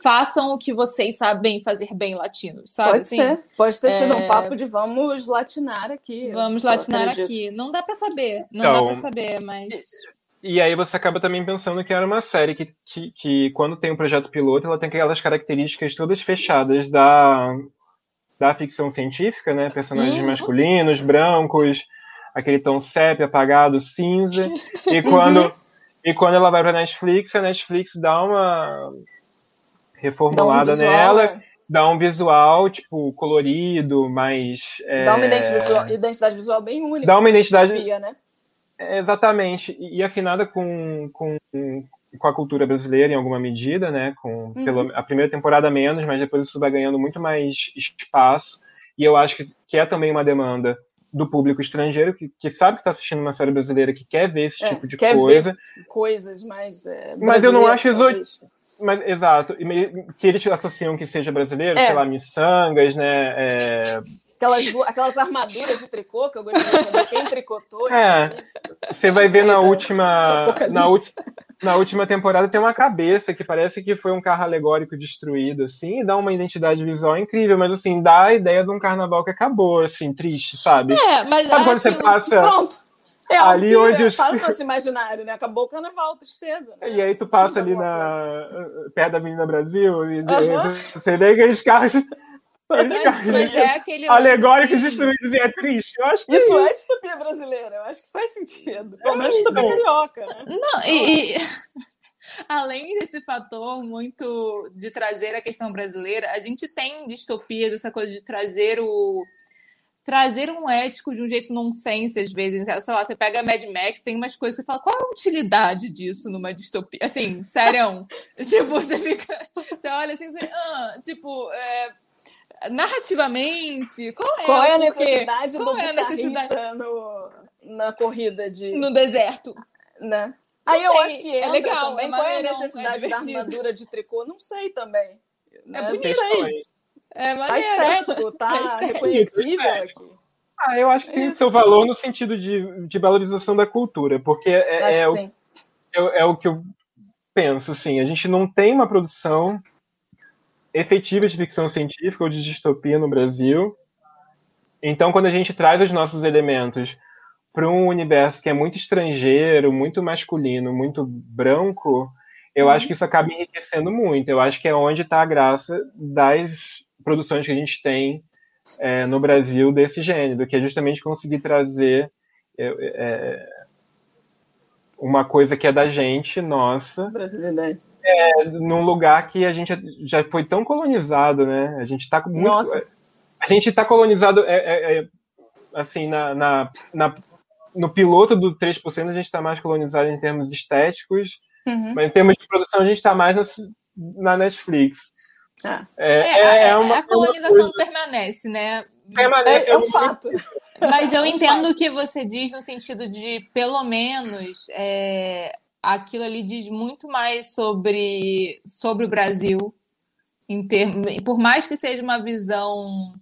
façam o que vocês sabem fazer bem latinos, sabe? Pode Assim, ser. Pode ter sido é, um papo de vamos latinar aqui. Vamos latinar acredito. aqui. Não dá pra saber, não Então, dá pra saber, mas E aí você acaba também pensando que era uma série que, que, que, quando tem um projeto piloto, ela tem aquelas características todas fechadas da, da ficção científica, né? Personagens Uhum. masculinos, brancos, aquele tom sépia, apagado, cinza. E quando, e quando ela vai pra Netflix, a Netflix dá uma Dá um reformulada visual, nela, né? dá um visual, tipo, colorido, mais... é, Dá uma identidade visual, identidade visual bem única. Dá uma identidade- né? É, Exatamente, e afinada com, com, com a cultura brasileira em alguma medida, né? Com Uhum. pelo, a primeira temporada menos, mas depois isso vai ganhando muito mais espaço. E eu acho que, que é também uma demanda do público estrangeiro que, que sabe que está assistindo uma série brasileira que quer ver esse É, tipo de quer ver. coisa. Coisas mais. É, Mas eu não acho exo- talvez. Mas, exato, que eles associam que seja brasileiro, É. sei lá, miçangas, né? é, Aquelas, aquelas armaduras de tricô que eu gostaria de saber quem tricotou. É. inclusive. Você vai ver na última, na, na última temporada tem uma cabeça que parece que foi um carro alegórico destruído, assim, e dá uma identidade visual incrível, mas assim, dá a ideia de um carnaval que acabou, assim, triste, sabe? é, mas Sabe quando você passa. Pronto. É Ali que onde os- tá no nosso imaginário, né? Acabou o carnaval, tristeza. Né? E aí tu passa ali Alguma na perto da Avenida Brasil e Aham. você vê aqueles carros, [LAUGHS] Mas, mas é aquele alegóricos assim, destruídos e é triste. Eu acho que Isso é distopia brasileira, eu acho que faz sentido. Pelo menos distopia então. carioca, né? Não, e, e- [LAUGHS] além desse fator muito de trazer a questão brasileira, a gente tem distopias, essa coisa de trazer o trazer um ético de um jeito nonsense, às vezes. Sei lá, você pega Mad Max, tem umas coisas que você fala, qual é a utilidade disso numa distopia? Assim, [LAUGHS] sério. tipo, você fica. Você olha assim, você, ah, tipo. É, narrativamente, qual é, qual é a necessidade qual do é a necessidade no, na corrida de. No deserto. Né? Aí eu acho que é legal. Também. É qual é a necessidade é da armadura de tricô? Não sei também. Né? É bonito. É tá estético, [LAUGHS] tá é reconhecível aqui. Ah, eu acho que tem seu valor no sentido de, de valorização da cultura, porque é, é, o, é, é, o que eu penso, assim, a gente não tem uma produção efetiva de ficção científica ou de distopia no Brasil, então quando a gente traz os nossos elementos para um universo que é muito estrangeiro, muito masculino, muito branco, eu uhum. acho que isso acaba enriquecendo muito. Eu acho que é onde está a graça das produções que a gente tem é, no Brasil desse gênero, que é justamente conseguir trazer é, é, uma coisa que é da gente, nossa, brasileira, é, num lugar que a gente já foi tão colonizado, né? A gente está muito, nossa. a gente está colonizado, é, é, assim, na, na, na, no piloto do 3% a gente está mais colonizado em termos estéticos, uhum. mas em termos de produção a gente está mais na, na Netflix. Ah. É, é, é, é uma, a colonização permanece, né? Permanece, é, é um fato. [LAUGHS] Mas eu entendo o que você diz no sentido de, pelo menos, é, aquilo ali diz muito mais sobre, sobre o Brasil, em termo, por mais que seja uma visão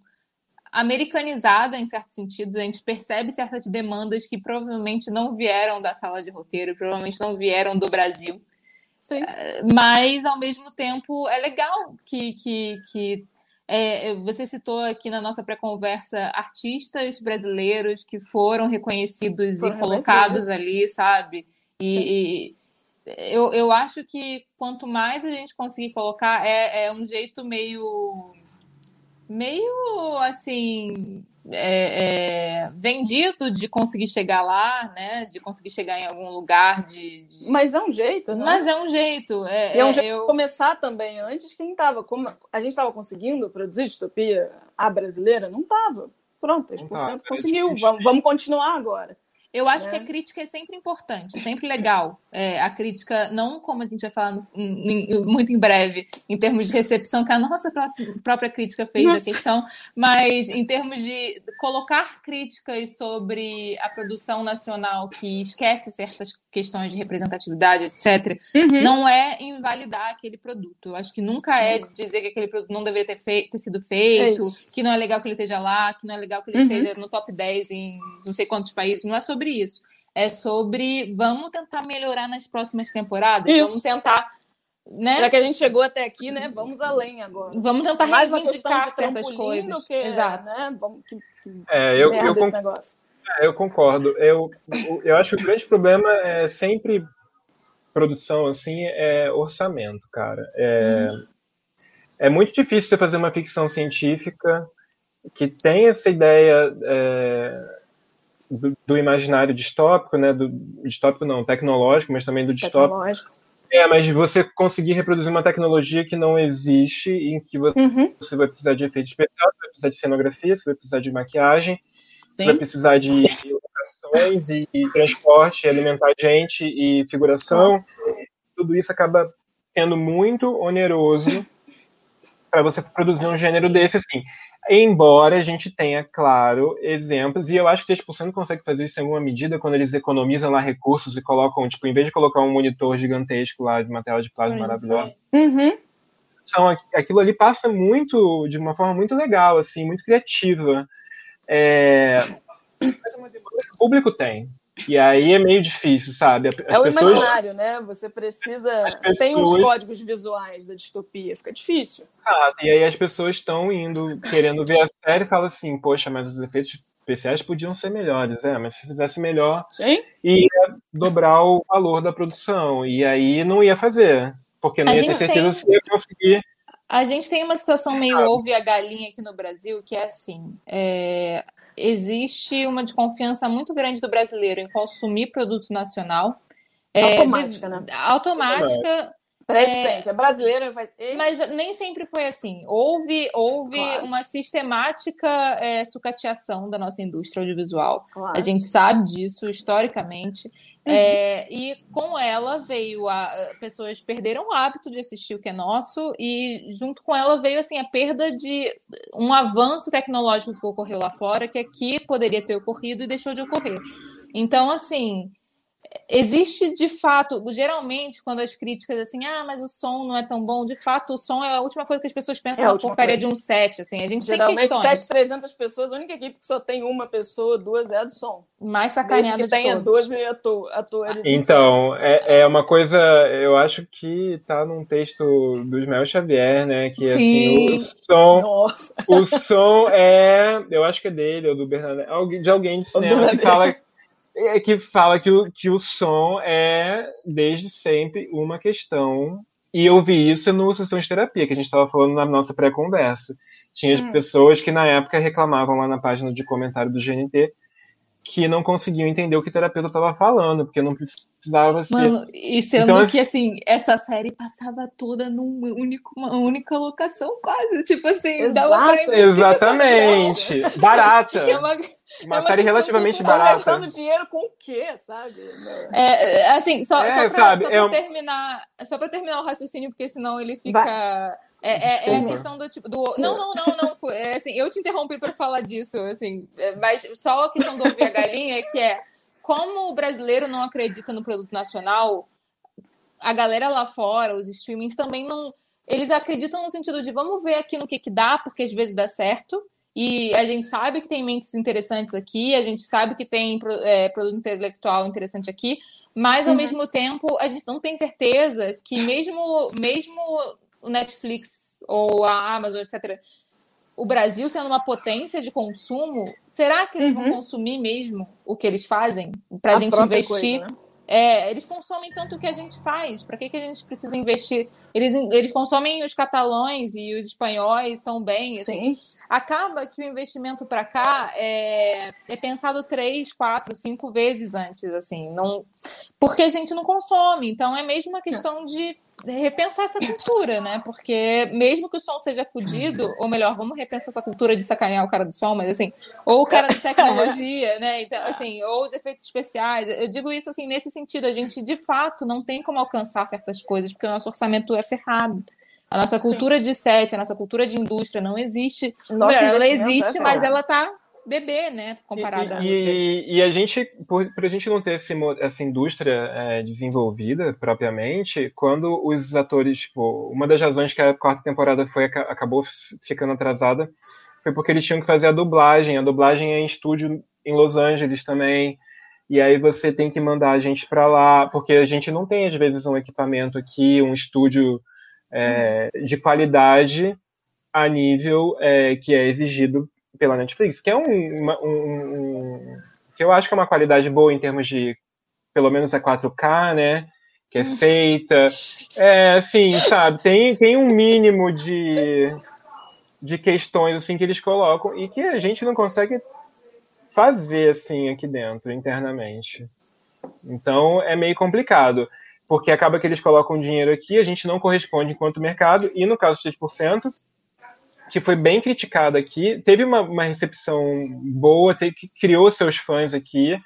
americanizada em certos sentidos, a gente percebe certas demandas que provavelmente não vieram da sala de roteiro, provavelmente não vieram do Brasil. Sim. Mas, ao mesmo tempo, é legal que, que, que é, você citou aqui na nossa pré-conversa artistas brasileiros que foram reconhecidos foram e colocados ali, sabe? E, e, eu, eu acho que quanto mais a gente conseguir colocar, é, é um jeito meio. meio assim é, é, vendido de conseguir chegar lá, né? De conseguir chegar em algum lugar de. de... Mas é um jeito, né? Mas é um jeito. É, e é um jeito eu... de começar também. Antes, quem estava. Como a gente estava conseguindo produzir distopia a brasileira? Não estava. Pronto, 10% conseguiu. Vamos, vamos continuar agora. Eu acho que a né? crítica é sempre importante, sempre legal. É, a crítica, não como a gente vai falar no, em, muito em breve, em termos de recepção, que a nossa própria crítica fez nossa. da questão, mas em termos de colocar críticas sobre a produção nacional que esquece certas questões de representatividade, etc., uhum. não é invalidar aquele produto. Eu acho que nunca é dizer que aquele produto não deveria ter, feito, ter sido feito, é que não é legal que ele esteja lá, que não é legal que ele uhum. esteja no top 10 em não sei quantos países. Não é sobre isso. É sobre vamos tentar melhorar nas próximas temporadas, isso. vamos tentar. Né? Já que a gente chegou até aqui, né? Vamos além agora. Vamos tentar Mais reivindicar certas coisas. Que, Exato. Né? Vamos, que, que é, eu, eu, concordo, é, eu concordo. Eu, eu acho que o grande problema é sempre produção assim é orçamento, cara. É, uhum. é muito difícil você fazer uma ficção científica que tem essa ideia é, do, do, imaginário distópico, né? Do distópico não, tecnológico, mas também do distópico. É, mas você conseguir reproduzir uma tecnologia que não existe, em que você, uhum. você vai precisar de efeito especial, você vai precisar de cenografia, você vai precisar de maquiagem, Sim. vai precisar de locações e, e transporte, alimentar gente e figuração. Tudo isso acaba sendo muito oneroso para você produzir um gênero desse assim. Embora a gente tenha, claro, exemplos, e eu acho que 3% consegue fazer isso em alguma medida quando eles economizam lá recursos e colocam, tipo, em vez de colocar um monitor gigantesco lá de uma tela de plasma maravilhosa, uhum. são, aquilo ali passa muito, de uma forma muito legal, assim, muito criativa. É, o público tem. E aí é meio difícil, sabe? As é o pessoas... imaginário, né? Você precisa. Pessoas... Tem uns códigos visuais da distopia, fica difícil. Ah, e aí as pessoas estão indo, querendo ver a série e falam assim, poxa, mas os efeitos especiais podiam ser melhores, é, mas se fizesse melhor, Sim. ia dobrar o valor da produção. E aí não ia fazer. Porque não a ia ter certeza tem... se ia conseguir. A gente tem uma situação meio ah. ovo e a galinha aqui no Brasil, que é assim: é, existe uma desconfiança muito grande do brasileiro em consumir produto nacional. É, automática, né? Automática. Peraí, é, gente, é brasileira. Faz... Mas nem sempre foi assim. Houve, houve claro. uma sistemática é, sucateação da nossa indústria audiovisual. Claro. A gente sabe disso historicamente. Uhum. É, e com ela veio a pessoas perderam o hábito de assistir o que é nosso e junto com ela veio assim a perda de um avanço tecnológico que ocorreu lá fora que aqui poderia ter ocorrido e deixou de ocorrer. Então assim existe de fato, geralmente, quando as críticas assim, ah, mas o som não é tão bom, de fato, o som é a última coisa que as pessoas pensam é na porcaria coisa. de um set, assim, a gente Geralmente, tem questões. 7, 300 pessoas, a única equipe que só tem uma pessoa, duas é a do som. Mais sacaneada que tenha 12 atores. Então, é, é uma coisa, eu acho que tá num texto do Ismael Xavier, né, que Sim. assim, o som, Nossa. o som é, eu acho que é dele, ou do Bernardo, de alguém de [LAUGHS] cinema que fala é que fala que o, que o som é, desde sempre, uma questão. E eu vi isso no sessão de terapia, que a gente estava falando na nossa pré-conversa. Tinha hum. pessoas que na época reclamavam lá na página de comentário do GNT que não conseguiam entender o que o terapeuta estava falando, porque não precisava ser. Mano, e sendo então, que assim, essa série passava toda num único, uma única locação, quase. Tipo assim, Exato, dava pra Exatamente. [LAUGHS] Barata. é uma, uma, é uma série relativamente de... barata. gastando dinheiro com o quê, sabe? É, assim, só, é, só pra, sabe, só pra é terminar. Só pra terminar o raciocínio, porque senão ele fica. Vai é, é, é, a questão do tipo. Do... Não, não, não, não. É, assim, eu te interrompi para falar disso, assim, é, mas só a questão do ouvir a galinha é que é como o brasileiro não acredita no produto nacional, a galera lá fora, os streamings também não. Eles acreditam no sentido de vamos ver aqui no que, que dá, porque às vezes dá certo. E a gente sabe que tem mentes interessantes aqui, a gente sabe que tem é, produto intelectual interessante aqui, mas ao uhum. mesmo tempo a gente não tem certeza que mesmo mesmo o Netflix ou a Amazon, etc., o Brasil sendo uma potência de consumo, será que eles uhum. vão consumir mesmo o que eles fazem para a gente investir? Coisa, né? é, eles consomem tanto o que a gente faz. Para que, que a gente precisa investir? Eles, eles consomem os catalães e os espanhóis também. Assim. Sim. Acaba que o investimento para cá é, é, pensado três, quatro, cinco vezes antes, assim, não, porque a gente não consome. Então é mesmo uma questão de repensar essa cultura, né? Porque mesmo que o som seja fudido, ou melhor, vamos repensar essa cultura de sacanear o cara do som, mas assim, ou o cara da [LAUGHS] tecnologia, né? Então, assim, ou os efeitos especiais. Eu digo isso assim nesse sentido, a gente de fato não tem como alcançar certas coisas, porque o nosso orçamento é cerrado. A nossa cultura Sim. de set, a nossa cultura de indústria não existe. Nossa, ela existe, é mas ela está bebê, né, comparada e, a outras. E, e a gente, por, por, a gente não ter esse, essa indústria é, desenvolvida propriamente, quando os atores, tipo, uma das razões que a quarta temporada foi acabou ficando atrasada foi porque eles tinham que fazer a dublagem. A dublagem é em estúdio em Los Angeles também. E aí você tem que mandar a gente para lá, porque a gente não tem às vezes um equipamento aqui, um estúdio é, de qualidade a nível é, que é exigido pela Netflix, que é um, um, um, que eu acho que é uma qualidade boa em termos de pelo menos é 4K, né? Que é feita. É, assim, sabe, tem, tem um mínimo de, de questões assim que eles colocam e que a gente não consegue fazer assim aqui dentro, internamente. Então é meio complicado, porque acaba que eles colocam dinheiro aqui, a gente não corresponde enquanto mercado, e no caso de 3%, que foi bem criticada aqui, teve uma, uma recepção boa, teve, criou seus fãs aqui,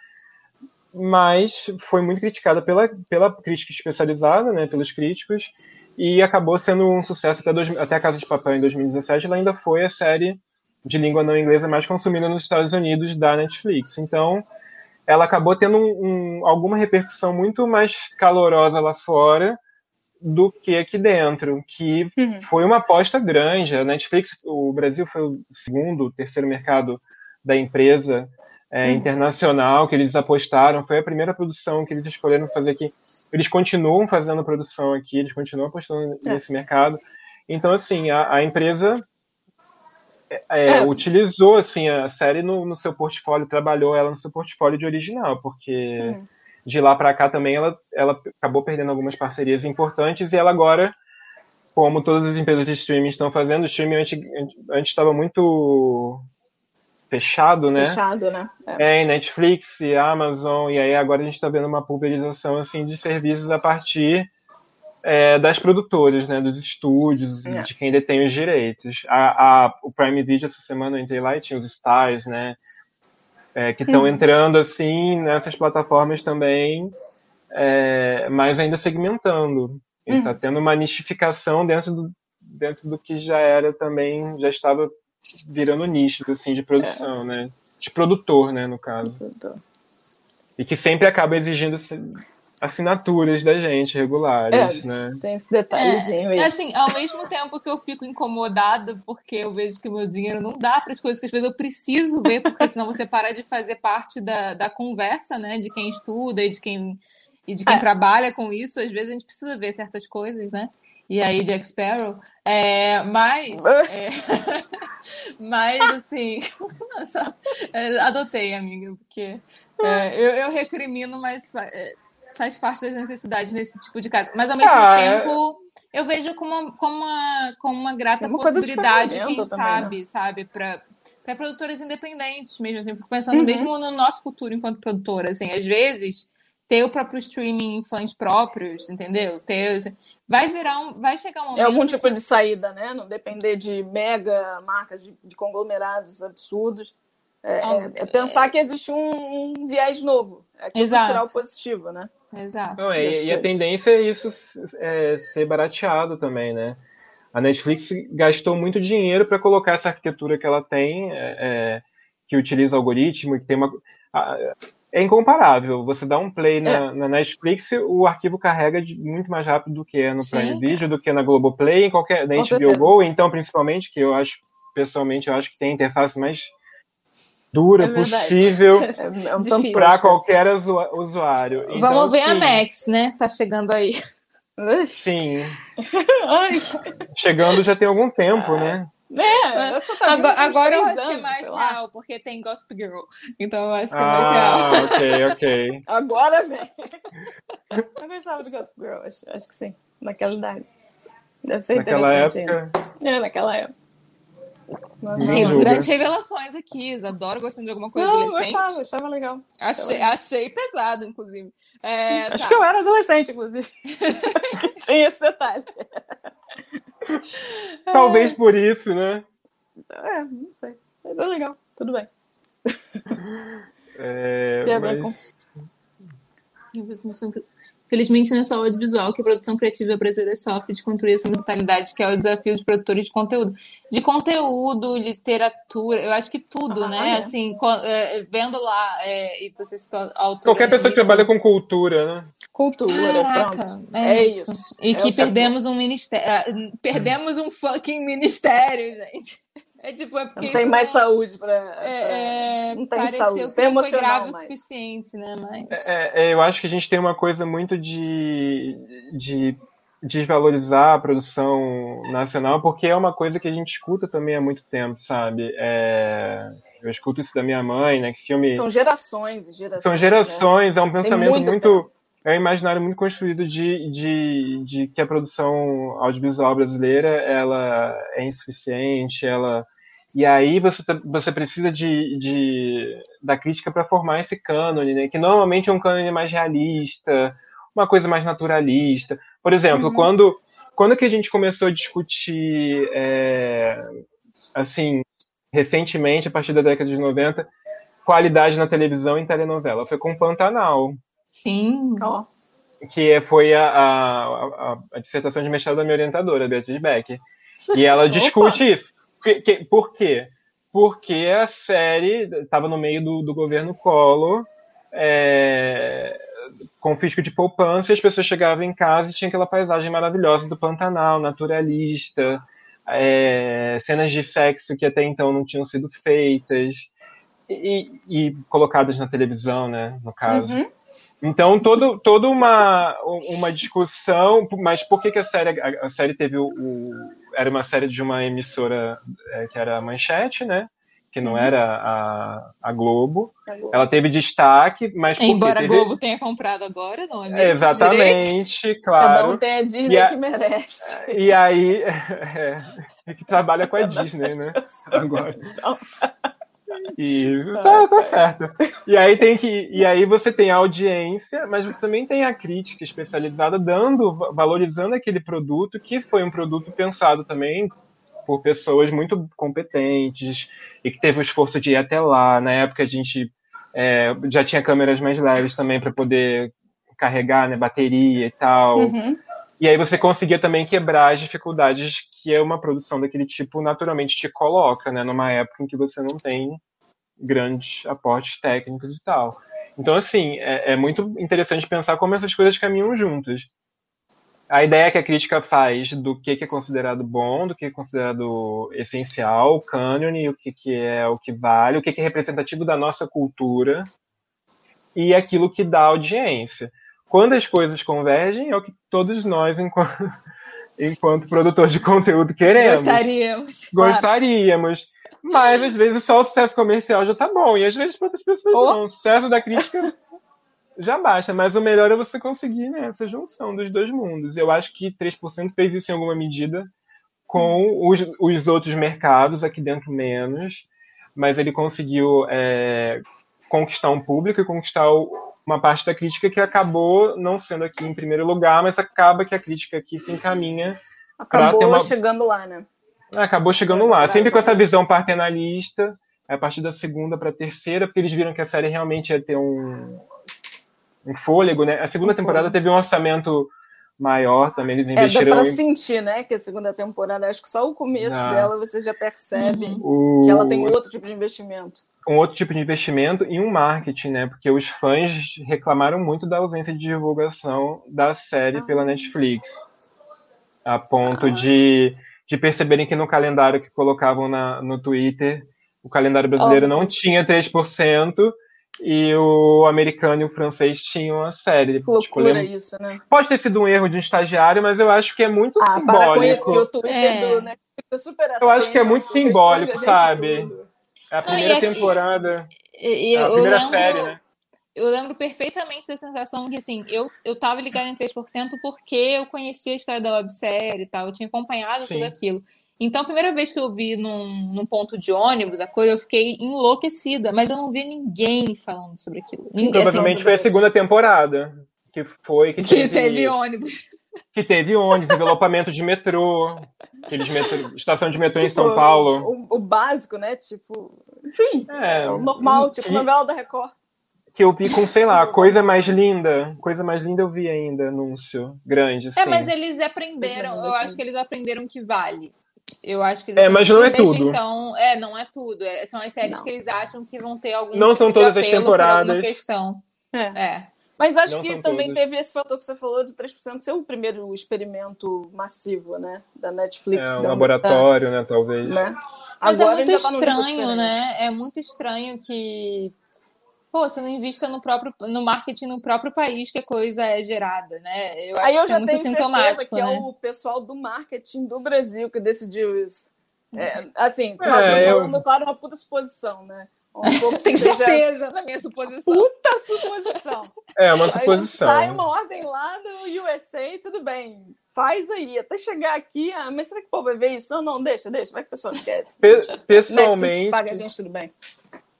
mas foi muito criticada pela, pela crítica especializada, né, pelos críticos, e acabou sendo um sucesso até, dois, até a Casa de Papel em 2017, ela ainda foi a série de língua não inglesa mais consumida nos Estados Unidos da Netflix. Então, ela acabou tendo um, um, alguma repercussão muito mais calorosa lá fora, do que aqui dentro, que uhum. foi uma aposta grande. A Netflix, o Brasil foi o segundo, terceiro mercado da empresa é, uhum. internacional que eles apostaram. Foi a primeira produção que eles escolheram fazer aqui. Eles continuam fazendo produção aqui, eles continuam apostando é. nesse mercado. Então, assim, a, a empresa é, é, utilizou assim a série no, no, seu portfólio, trabalhou ela no seu portfólio de original, porque uhum de lá para cá também ela, ela acabou perdendo algumas parcerias importantes e ela agora, como todas as empresas de streaming estão fazendo, o streaming antes, antes estava muito fechado, né? Fechado, né? É. é, Netflix e Amazon, e aí agora a gente está vendo uma pulverização assim de serviços a partir é, das produtoras, né, dos estúdios, é. de quem detém os direitos. A, a, o Prime Video essa semana eu entrei lá e tinha os stars, né, é, que estão uhum. entrando assim nessas plataformas também, é, mas ainda segmentando. Está uhum. tendo uma nichificação dentro do, dentro do que já era também, já estava virando nicho assim, de produção, é. né? De produtor, né, no caso. E que sempre acaba exigindo assinaturas da gente regulares, é, né? Tem esse detalhezinho é, Assim, ao mesmo tempo que eu fico incomodada porque eu vejo que o meu dinheiro não dá para as coisas que às vezes eu preciso ver, porque senão você para de fazer parte da, da conversa, né? De quem estuda e de quem, e de quem é. trabalha com isso. Às vezes a gente precisa ver certas coisas, né? E aí, Jack Sparrow. É, mas, é, [LAUGHS] mas, assim, [LAUGHS] nossa, é, adotei, amiga, porque é, eu, eu recrimino, mas é, faz parte das necessidades nesse tipo de caso. Mas ao mesmo ah, é. tempo, eu vejo como uma, como uma, como uma grata uma possibilidade, quem sabe, né? sabe, para para produtoras independentes mesmo. Assim, fico pensando uhum. mesmo no nosso futuro enquanto produtora. Assim, às vezes ter o próprio streaming em fãs próprios, entendeu? Ter, assim, vai virar um, vai chegar um momento é algum tipo que... de saída, né? Não depender de mega marcas, de, de conglomerados absurdos. É, é, é pensar é... que existe um, um viés novo. É que tirar o positivo, né? Exato. Não, e, e, a tendência é isso é, ser barateado também, né? A Netflix gastou muito dinheiro para colocar essa arquitetura que ela tem, é, é, que utiliza algoritmo, que tem uma. É incomparável. Você dá um play na, é. na Netflix, o arquivo carrega de, muito mais rápido do que é no Prime. Video, do que na Globoplay, em qualquer, na Com HBO certeza. Go, então, principalmente, que eu acho, pessoalmente, eu acho que tem a interface mais dura é possível [LAUGHS] é um para qualquer usuário. Então, Vamos ver sim. a Max, né? Tá chegando aí. Sim. [LAUGHS] chegando já tem algum tempo, né? É, tá agora, agora eu acho que é mais real, porque tem Gossip Girl. Então eu acho que é mais ah, real. Ok, ok. [LAUGHS] Agora vem. Eu gostava do Gossip Girl, acho, acho que sim. Naquela idade. Deve ser naquela interessante. Época... É, naquela época. Uhum. grandes revelações aqui. Adoro gostando de alguma coisa Não, adolescente. Eu achava, achava legal. Achei, achei pesado, inclusive. É, Acho tá. que eu era adolescente, inclusive. Acho [LAUGHS] que [LAUGHS] tinha esse detalhe. Talvez por isso, né? É, não sei. Mas é legal, tudo bem. É, Tem a ver mas... com. Felizmente, não é só o audiovisual que a produção criativa brasileira sofre de construir essa mentalidade, que é o desafio de produtores de conteúdo. De conteúdo, literatura, eu acho que tudo, ah, né? É. Assim, é, vendo lá, é, e você citou autor. Qualquer pessoa que trabalha com cultura, né? Cultura, Caraca, pronto. É, é isso. isso. E é que perdemos um ministério. Ah, perdemos um fucking ministério, gente. É tipo, é porque. Não tem mais não, saúde para. É, é, não tem saúde. Tem não foi grave o suficiente, né? Mas... É, é, eu acho que a gente tem uma coisa muito de, de desvalorizar a produção nacional, porque é uma coisa que a gente escuta também há muito tempo, sabe? É, eu escuto isso da minha mãe, né? Que filme. São gerações e gerações. São gerações, né? é um pensamento muito. muito é um imaginário muito construído de, de, de que a produção audiovisual brasileira ela é insuficiente, ela e aí você, tá, você precisa de, de da crítica para formar esse cânone, né? Que normalmente é um cânone mais realista, uma coisa mais naturalista. Por exemplo, uhum. quando quando que a gente começou a discutir é, assim recentemente, a partir da década de 90, qualidade na televisão em telenovela? Foi com Pantanal. Sim. Oh. Que foi a, a, a, a, dissertação de mestrado da minha orientadora, Beatriz Beck. E ela [LAUGHS] discute isso. Por quê? Porque a série estava no meio do, do governo Collor, é, com fisco de poupança, e as pessoas chegavam em casa e tinha aquela paisagem maravilhosa do Pantanal, naturalista, é, cenas de sexo que até então não tinham sido feitas e, e colocadas na televisão, né, no caso. Uhum. Então, todo, toda uma, uma discussão, mas por que, que a série, a, a série teve o, o, Era uma série de uma emissora é, que era a Manchete, né? Que não uhum. era a, a Globo. Ela teve destaque, mas. Embora teve... a Globo tenha comprado agora, não é mesmo? Exatamente, claro. Cada um tem a Disney a... que merece. E aí. [LAUGHS] É, é, que trabalha com a Disney, né? Agora. E tá, tá certo. E aí tem que. E aí você tem a audiência, mas você também tem a crítica especializada dando, valorizando aquele produto, que foi um produto pensado também por pessoas muito competentes e que teve o esforço de ir até lá. Na época a gente é, já tinha câmeras mais leves também para poder carregar, né, bateria e tal. Uhum. E aí você conseguia também quebrar as dificuldades que uma produção daquele tipo naturalmente te coloca, né, numa época em que você não tem grandes aportes técnicos e tal. Então, assim, é, é muito interessante pensar como essas coisas caminham juntas. A ideia que a crítica faz do que é considerado bom, do que é considerado essencial, o cânone, o que é o que vale, o que é representativo da nossa cultura e aquilo que dá audiência. Quando as coisas convergem, é o que todos nós, enquanto, [LAUGHS] enquanto produtores de conteúdo, queremos. Gostaríamos. Gostaríamos. Claro. Mas às vezes só o sucesso comercial já tá bom. E às vezes para outras pessoas oh. não. O sucesso da crítica já basta. Mas o melhor é você conseguir né, essa junção dos dois mundos. Eu acho que 3% fez isso em alguma medida com os, os outros mercados, aqui dentro menos. Mas ele conseguiu é, conquistar um público e conquistar uma parte da crítica que acabou não sendo aqui em primeiro lugar, mas acaba que a crítica aqui se encaminha. Acabou uma... chegando lá, né? Acabou chegando lá, sempre com essa visão paternalista, a partir da segunda para a terceira, porque eles viram que a série realmente ia ter um, um fôlego, né? A segunda um temporada teve um orçamento maior também, eles investiram... É, dá pra em... sentir, né, que a segunda temporada, acho que só o começo ah. dela você já percebe uhum. que ela tem outro tipo de investimento. Um outro tipo de investimento e um marketing, né, porque os fãs reclamaram muito da ausência de divulgação da série ah. pela Netflix, a ponto ah. de de perceberem que no calendário que colocavam na, no Twitter, o calendário brasileiro oh, não tinha 3%, e o americano e o francês tinham a série. Que loucura isso, né? Pode ter sido um erro de um estagiário, mas eu acho que é muito ah, simbólico. Para com isso, que o Twitter é. do, né? Super eu acho que é muito simbólico, sabe? É a primeira não, temporada. E, e, a primeira lembro, série, né? Eu lembro perfeitamente da sensação que, assim, eu, eu tava ligada em 3% porque eu conhecia a história da websérie e tal, eu tinha acompanhado Sim. tudo aquilo. Então, a primeira vez que eu vi num, num ponto de ônibus a coisa, eu fiquei enlouquecida, mas eu não vi ninguém falando sobre aquilo. Ninguém, assim, Provavelmente assim, foi a segunda temporada, que foi que teve, que teve ônibus. Que teve ônibus, envelopamento de metrô, aqueles metrô, estação de metrô tipo, em São Paulo. O, o, básico, né? Tipo, enfim, é, o normal, tipo novela da Record que eu vi com, sei lá, [LAUGHS] coisa mais linda. Coisa mais linda eu vi ainda, anúncio grande. Assim. É, mas eles aprenderam, eu acho que eles aprenderam que vale. Eu acho que eles É, mas não é tudo. Então, é, não é tudo. É, são as séries não. que eles acham que vão ter algum Não tipo são todas as temporadas. questão. É. é. Mas acho não que também todas. teve esse fator que você falou de 3% ser o primeiro experimento massivo, né? Da Netflix. É, um laboratório, né? Talvez. Né? Mas é Agora é muito tá estranho, né? É muito estranho que pô, você não invista no próprio no marketing no próprio país que a coisa é gerada, né? Eu acho Aí eu que já é muito tenho sintomático, que é né? é o pessoal do marketing do Brasil que decidiu isso. É, assim, é, falando, eu... claro, uma puta suposição, né? Um [LAUGHS] Tenho seja... certeza na minha suposição. Puta suposição. É, uma suposição. Aí sai uma ordem lá do USA, tudo bem. Faz aí, até chegar aqui. Ah, mas será que o povo vai ver isso? Não, não, deixa, deixa. Vai que o pessoal esquece. Pe pessoalmente. Netflix paga a gente, tudo bem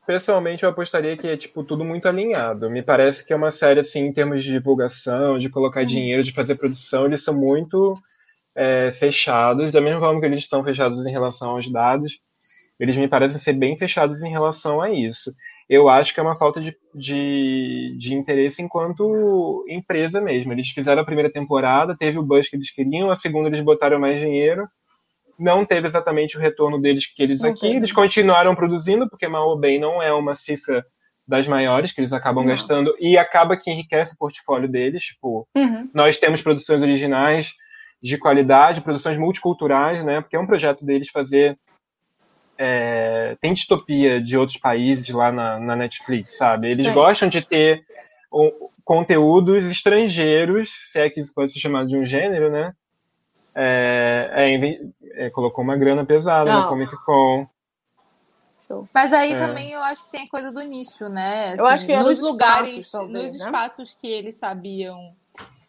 pessoalmente eu apostaria que é tipo tudo muito alinhado. Me parece que é uma série assim em termos de divulgação, de colocar uhum. dinheiro, de fazer produção, eles são muito é, fechados, da mesma forma que eles estão fechados em relação aos dados, eles me parecem ser bem fechados em relação a isso. Eu acho que é uma falta de, de, de interesse enquanto empresa mesmo. Eles fizeram a primeira temporada, teve o buzz que eles queriam, a segunda eles botaram mais dinheiro, não teve exatamente o retorno deles que eles aqui. Eles continuaram produzindo, porque mal ou bem não é uma cifra das maiores que eles acabam não. gastando e acaba que enriquece o portfólio deles. Tipo, uhum. nós temos produções originais de qualidade, produções multiculturais, né? Porque é um projeto deles fazer é, tem distopia de outros países lá na, na Netflix, sabe? Eles Sim. gostam de ter o, conteúdos estrangeiros, se é que isso pode ser chamado de um gênero, né? é, é, é, colocou uma grana pesada Não. na Comic Con. Mas aí é. também eu acho que tem a coisa do nicho, né? Assim, eu acho que é nos lugares, espaços, talvez, nos né? espaços que eles sabiam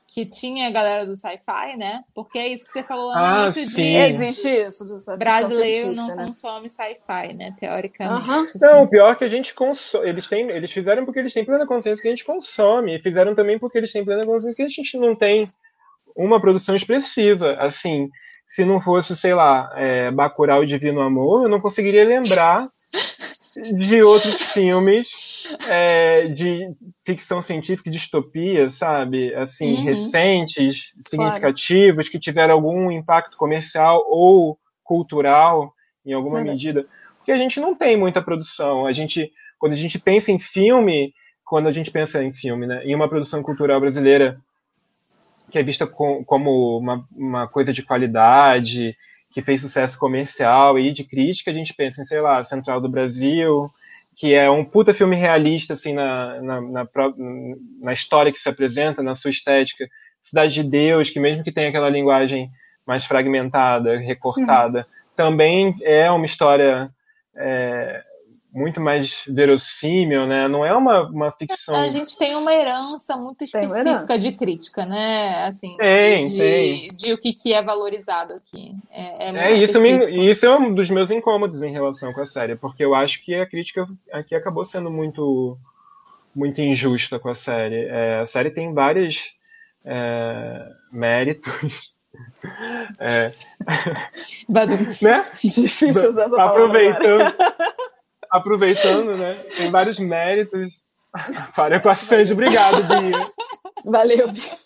que tinha a galera do sci-fi, né? Porque é isso que você falou lá Ah, no início sim. de Existe isso do ficção brasileiro não né? consome sci-fi, né? Teoricamente. Aham. assim. Não, o pior é que a gente consome. Eles, têm, eles fizeram porque eles têm plena consciência que a gente consome. E fizeram também porque eles têm plena consciência que a gente não tem uma produção expressiva. Assim, se não fosse, sei lá, é, Bacurau e Divino Amor, eu não conseguiria lembrar de outros [LAUGHS] filmes é, de ficção científica e distopia, sabe? Assim, Uhum. recentes, significativos, que tiveram algum impacto comercial ou cultural, em alguma medida. Porque a gente não tem muita produção. A gente, quando a gente pensa em filme, quando a gente pensa em filme, né, em uma produção cultural brasileira que é vista com- como uma, uma coisa de qualidade, que fez sucesso comercial e de crítica, a gente pensa em, sei lá, Central do Brasil, que é um puta filme realista, assim, na, na, na, na história que se apresenta, na sua estética. Cidade de Deus, que mesmo que tenha aquela linguagem mais fragmentada, recortada, também é uma história é, muito mais verossímil, né? Não é uma, uma ficção... A gente tem uma herança muito específica herança. de crítica, né? Assim, Tem, de, tem. de o que, que é valorizado aqui. É, é, muito É, isso, me, isso é um dos meus incômodos em relação com a série, porque eu acho que a crítica aqui acabou sendo muito, muito injusta com a série. É, a série tem vários é, méritos. [LAUGHS] É, Badum. né? Difícil usar essa. Aproveitando, aproveitando, né? Tem vários méritos. [LAUGHS] Para com a Sandy, obrigado, Bia. Valeu, Bia.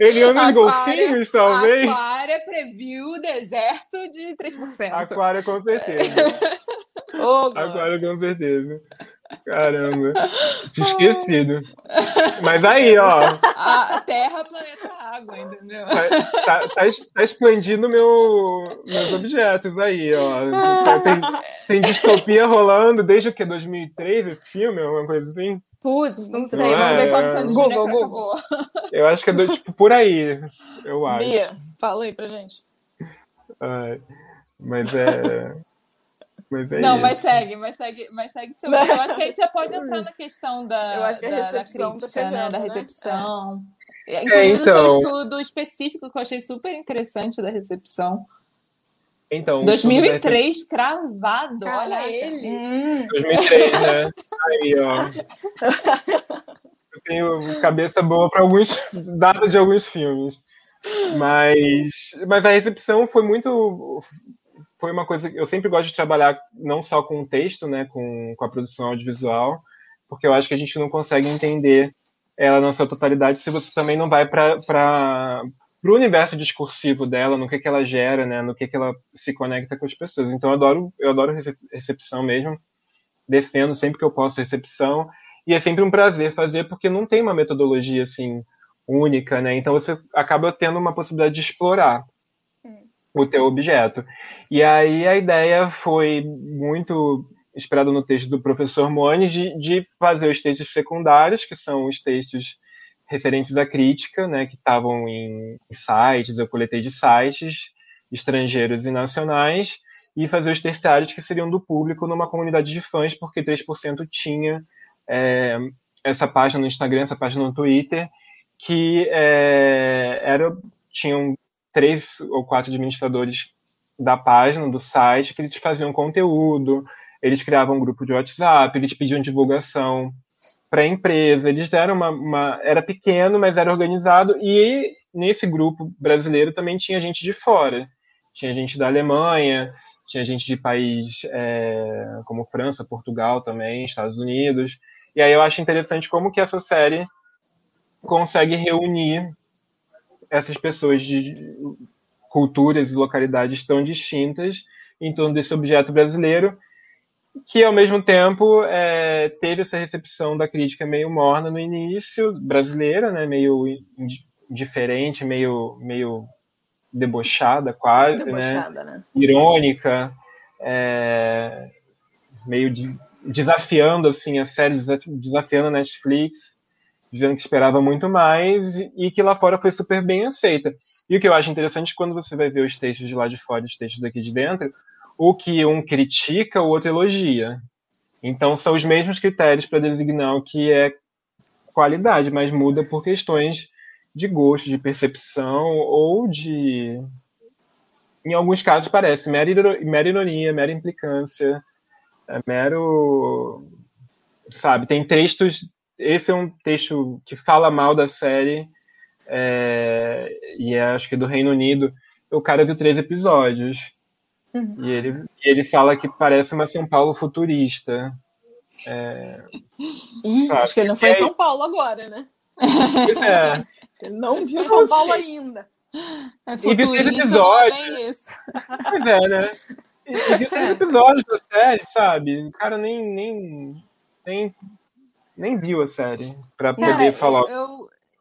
Ele ama os Aquária- golfinhos, talvez. Aquária previu o deserto de 3%. Aquária, com certeza. Glória. Agora com certeza. Caramba. Tinha esquecido. Mas aí, ó. A Terra, planeta, água, entendeu? Tá, tá, tá tá expandindo meu, meus objetos aí, ó. Tem, tem distopia rolando desde o que? 2003 esse filme? Alguma coisa assim? Putz, não sei. Não Vamos é, ver quando é. o Sandy Google, Google. acabou. Eu acho que é do, tipo, por aí, eu acho. Bia, fala aí pra gente. Ai, mas é. Mas é Não, isso. mas segue, mas segue, mas segue seu. [LAUGHS] Eu acho que a gente já pode entrar na questão da, Eu acho que a da- da recepção tá crítica, né? chegando, Da né? recepção. Inclusive, o então. seu estudo específico que eu achei super interessante da recepção. Então, o estudo da 2003, cravado, olha Caraca. ele. Hum, 2003, né? Aí, ó. Eu tenho cabeça boa para alguns [LAUGHS] dados de alguns filmes. Mas, mas a recepção foi muito. Foi uma coisa que eu sempre gosto de trabalhar não só com o texto, né, com, com a produção audiovisual, porque eu acho que a gente não consegue entender ela na sua totalidade se você também não vai para o universo discursivo dela, no que, que ela gera, né, no que, que ela se conecta com as pessoas. Então eu adoro, eu adoro recep- recepção mesmo, defendo sempre que eu posso recepção, e é sempre um prazer fazer, porque não tem uma metodologia assim única, né? Então você acaba tendo uma possibilidade de explorar o teu objeto. E aí a ideia foi muito inspirada no texto do professor Mones de, de fazer os textos secundários, que são os textos referentes à crítica, né, que estavam em sites, eu coletei de sites estrangeiros e nacionais, e fazer os terciários que seriam do público numa comunidade de fãs, porque 3% tinha é, essa página no Instagram, essa página no Twitter, que é, era, tinham três ou quatro administradores da página, do site, que eles faziam conteúdo, eles criavam um grupo de WhatsApp, eles pediam divulgação para a empresa, eles deram uma, uma, Era pequeno, mas era organizado, e nesse grupo brasileiro também tinha gente de fora. Tinha gente da Alemanha, tinha gente de país é, como França, Portugal também, Estados Unidos. E aí eu acho interessante como que essa série consegue reunir essas pessoas de culturas e localidades tão distintas em torno desse objeto brasileiro, que ao mesmo tempo é, teve essa recepção da crítica meio morna no início, brasileira, né, meio diferente, meio, meio debochada quase, Debochada, né? né? irônica, é, meio de, desafiando assim a série, desafiando a Netflix, dizendo que esperava muito mais e que lá fora foi super bem aceita. E o que eu acho interessante quando você vai ver os textos de lá de fora e os textos daqui de dentro, o que um critica, o outro elogia. Então são os mesmos critérios para designar o que é qualidade, mas muda por questões de gosto, de percepção ou de. Em alguns casos parece mera, mera ironia, mera implicância, é mero. Sabe, tem textos. Esse é um texto que fala mal da série, é, e é, acho que do Reino Unido. O cara viu três episódios. Uhum. E ele, ele fala que parece uma São Paulo futurista. É, Ih, acho que ele não foi em São Paulo agora, né? Pois é. [LAUGHS] Ele não viu São Paulo ainda. É futurista, episódios. Não é isso. Pois é, né? E, e viu três [LAUGHS] episódios da série, sabe? O cara nem, nem, nem, nem viu a série pra poder falar. Eu,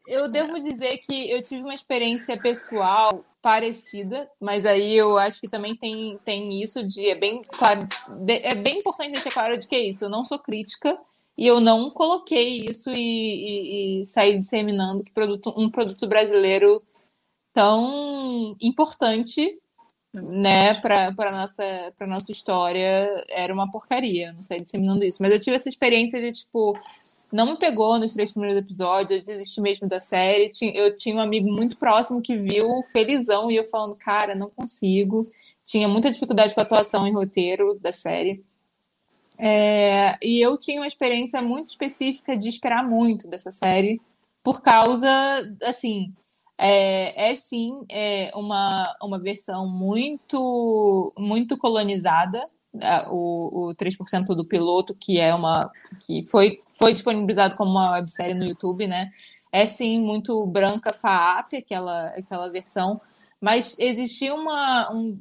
eu devo dizer que eu tive uma experiência pessoal parecida, mas aí eu acho que também tem, tem isso de é bem claro, de, é bem importante deixar claro de que é isso. Eu não sou crítica e eu não coloquei isso e, e, e saí disseminando que produto, um produto brasileiro tão importante né, para nossa para nossa história era uma porcaria. Não sei disseminando isso, mas eu tive essa experiência de tipo não me pegou nos três primeiros episódios, eu desisti mesmo da série. Eu tinha um amigo muito próximo que viu felizão e eu falando, cara, não consigo. Tinha muita dificuldade com a atuação e roteiro da série. É, e eu tinha uma experiência muito específica de esperar muito dessa série, por causa, assim, é, é sim é uma, uma versão muito, muito colonizada o, o 3% do piloto, que é uma. que foi, foi disponibilizado como uma websérie no YouTube, né? É sim muito branca FAAP, aquela, aquela versão, mas existia uma, um,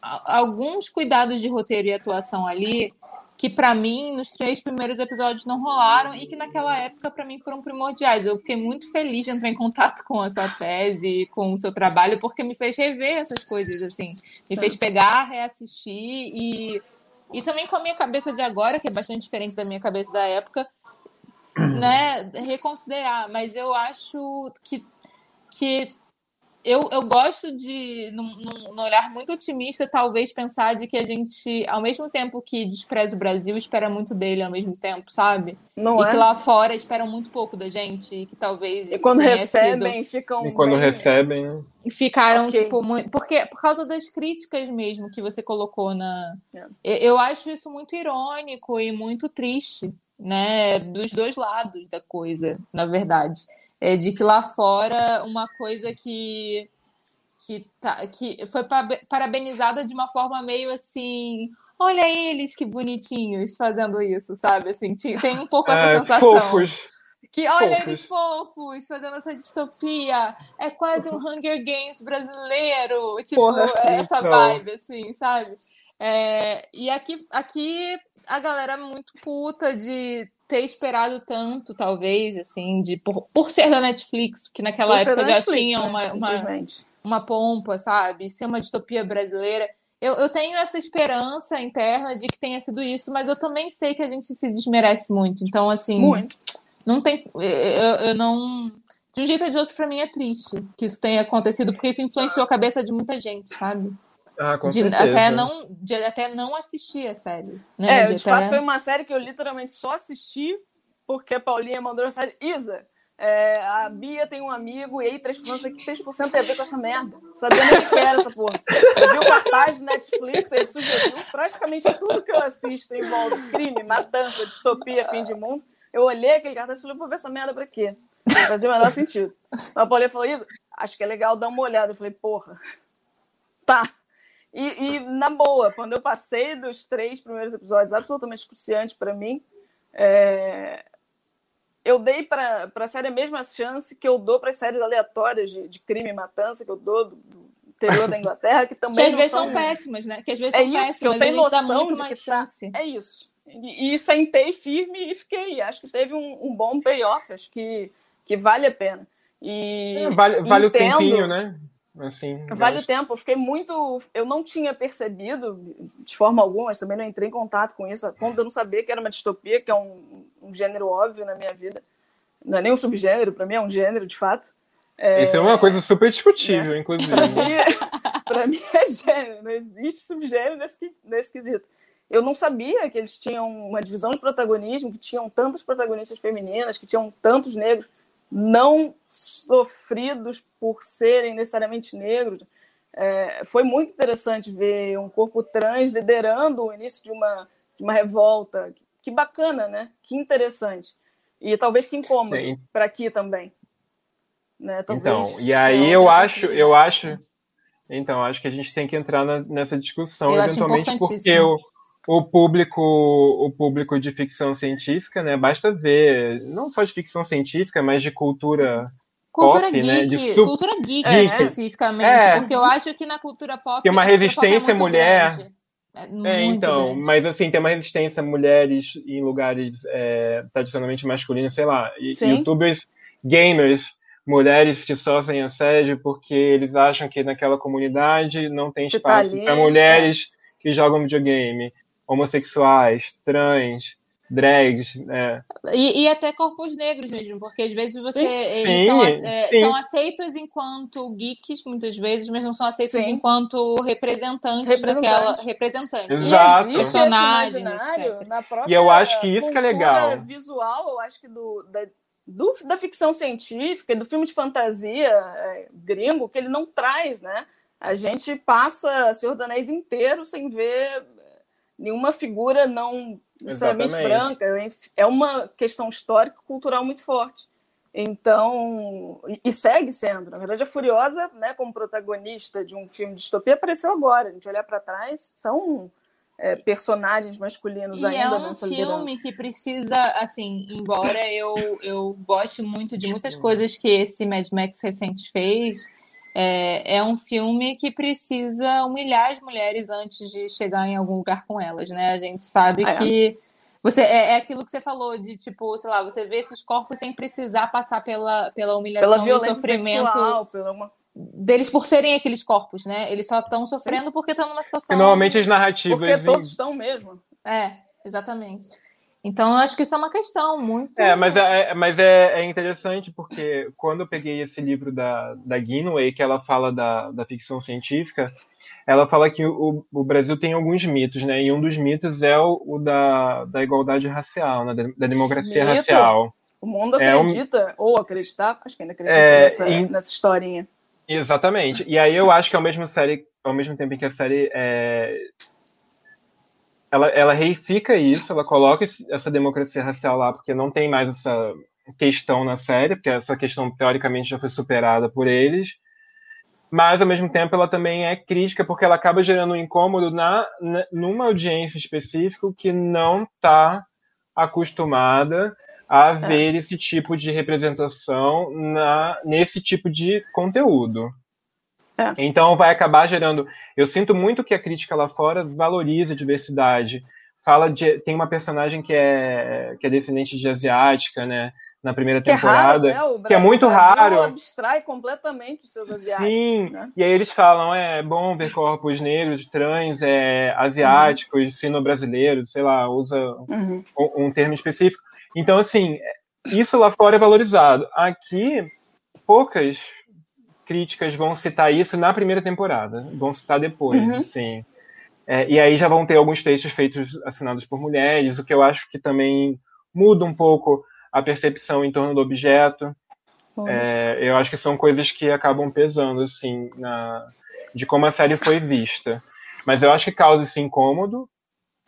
alguns cuidados de roteiro e atuação ali que para mim nos três primeiros episódios não rolaram e que naquela época para mim foram primordiais. Eu fiquei muito feliz de entrar em contato com a sua tese, com o seu trabalho, porque me fez rever essas coisas assim, me fez pegar, reassistir e e também com a minha cabeça de agora, que é bastante diferente da minha cabeça da época, né, reconsiderar, mas eu acho que que eu, eu gosto de, num, num, olhar muito otimista, talvez pensar de que a gente, ao mesmo tempo que despreza o Brasil, espera muito dele ao mesmo tempo, sabe? Não e é? que lá fora esperam muito pouco da gente, e que talvez. E quando recebem, sido... ficam. E quando bem... recebem. Ficaram, okay. tipo, muito. Porque, por causa das críticas mesmo que você colocou na. É. Eu acho isso muito irônico e muito triste, né? Dos dois lados da coisa, na verdade é, de que lá fora uma coisa que que, tá, que foi parabenizada de uma forma meio assim olha eles que bonitinhos fazendo isso, sabe? Assim, tem um pouco essa é, sensação. Fofos. Que olha fofos. eles fofos fazendo essa distopia. É quase um Hunger Games brasileiro. Tipo, Porra, essa então. vibe, assim, sabe? É, e aqui, aqui a galera muito puta de ter esperado tanto, talvez, assim, de por, por ser da Netflix, que naquela época já Netflix, tinha né, uma, uma, uma pompa, sabe? Ser uma distopia brasileira. Eu, eu tenho essa esperança interna de que tenha sido isso, mas eu também sei que a gente se desmerece muito. Então, assim. Muito. Não tem. Eu, eu não. De um jeito ou de outro, para mim é triste que isso tenha acontecido, porque isso influenciou a cabeça de muita gente, sabe? Ah, com de, certeza. Até não, de até não assistir a série. Né? É, de, de até... fato foi uma série que eu literalmente só assisti porque a Paulinha mandou mensagem. Isa, é, a Bia tem um amigo e aí 3%, 3% tem a ver com essa merda. Sabia nem o que era essa porra. Eu vi o cartaz do Netflix, ele sugeriu praticamente tudo que eu assisto envolve crime, matança, distopia, fim de mundo. Eu olhei aquele cartaz e falei, vou ver essa merda pra quê? Não fazia o menor sentido. A Paulinha falou, Isa, acho que é legal dar uma olhada. Eu falei, porra, tá. E, e, na boa, quando eu passei dos três primeiros episódios absolutamente cruciantes para mim, é... eu dei para a série a mesma chance que eu dou para as séries aleatórias de, de, crime e matança que eu dou do, do interior da Inglaterra, que também que às vezes são, são péssimas, né? Que às vezes é são isso, péssimas, que eu tenho noção de que tá chance. é isso. E, e, sentei firme e fiquei. Acho que teve um, um bom payoff, acho que, que vale a pena. E é, vale, vale entendo, o tempinho, né? Assim, vale o tempo. Eu fiquei muito. Eu não tinha percebido de forma alguma, mas também não entrei em contato com isso, quando eu não sabia que era uma distopia, que é um, um gênero óbvio na minha vida. Não é nem um subgênero, para mim é um gênero de fato. É... Isso é uma coisa super discutível, é. inclusive. Para mim, é, [LAUGHS] mim, é gênero, não existe subgênero nesse, nesse quesito. Eu não sabia que eles tinham uma divisão de protagonismo, que tinham tantas protagonistas femininas, que tinham tantos negros não sofridos por serem necessariamente negros. É, foi muito interessante ver um corpo trans liderando o início de uma, de uma revolta. Que bacana, né? Que interessante. E talvez que incômodo para aqui também. Né? Talvez então, e aí eu acho, eu acho, então acho que a gente tem que entrar na, nessa discussão eu eventualmente porque o, o público, o público de ficção científica, né? Basta ver, não só de ficção científica, mas de cultura Cultura pop, geek, né? De super... cultura geek, é, especificamente, é. porque eu acho que na cultura pop tem uma é resistência é mulher. Grande. É, é então, grande. mas assim, tem uma resistência mulheres em lugares é, tradicionalmente masculinos, sei lá, e, youtubers, gamers, mulheres que sofrem assédio porque eles acham que naquela comunidade não tem tá espaço tá para mulheres que jogam videogame, homossexuais, trans, drags, né? E, e, até corpos negros mesmo, porque às vezes você sim, eles são, é, são, aceitos enquanto geeks, muitas vezes, mas não são aceitos sim. enquanto representantes Representante. daquela representantes. Exato. E personagens, na própria e eu acho que isso que é legal. visual, eu acho que do, da, do, da ficção científica, do filme de fantasia é, gringo, que ele não traz, né? A gente passa Senhor dos Anéis inteiro sem ver nenhuma figura não necessariamente branca. É uma questão histórica e cultural muito forte. Então, e, segue sendo. Na verdade, a Furiosa, né, como protagonista de um filme de distopia, apareceu agora. A gente olhar para trás, são é, personagens masculinos e ainda é um nessa filme liderança. que precisa, assim, embora eu, eu goste muito de muitas coisas que esse Mad Max recente fez, é, é um filme que precisa humilhar as mulheres antes de chegar em algum lugar com elas, né? A gente sabe ah, que é. você é, é, aquilo que você falou de tipo, sei lá, você vê esses corpos sem precisar passar pela, pela humilhação pela e sofrimento sexual, pela uma... deles por serem aqueles corpos, né? Eles só estão sofrendo porque estão numa situação. E normalmente as narrativas. Porque todos estão mesmo. É, exatamente. Então, eu acho que isso é uma questão muito. É, mas é, é, mas é, é interessante porque quando eu peguei esse livro da, da Guinway, que ela fala da, da ficção científica, ela fala que o, o Brasil tem alguns mitos, né? E um dos mitos é o, o da, da igualdade racial, né? da, da democracia Mito. racial. O mundo acredita, é um... ou acreditar, acho que ainda acredita é, nessa, em... nessa historinha. Exatamente. E aí eu acho que ao mesmo, série, ao mesmo tempo em que a série é, ela, ela reifica isso, ela coloca essa democracia racial lá, porque não tem mais essa questão na série, porque essa questão teoricamente já foi superada por eles. Mas, ao mesmo tempo, ela também é crítica, porque ela acaba gerando um incômodo na, na numa audiência específica que não está acostumada a é. ver esse tipo de representação na, nesse tipo de conteúdo. É. Então vai acabar gerando. Eu sinto muito que a crítica lá fora valoriza a diversidade. Fala de. Tem uma personagem que é, que é descendente de asiática, né? Na primeira que temporada. É raro, né? que é muito raro. abstrai completamente os seus asiáticos. Sim, né? e aí eles falam: é bom ver corpos negros, trans, é, asiáticos, uhum. sino-brasileiros, sei lá, usa uhum. um, um termo específico. Então, assim, isso lá fora é valorizado. Aqui, poucas críticas vão citar isso na primeira temporada, vão citar depois, uhum. assim. É, e aí já vão ter alguns textos feitos assinados por mulheres, o que eu acho que também muda um pouco a percepção em torno do objeto. Uhum. É, eu acho que são coisas que acabam pesando, assim, na, de como a série foi vista. Mas eu acho que causa esse incômodo,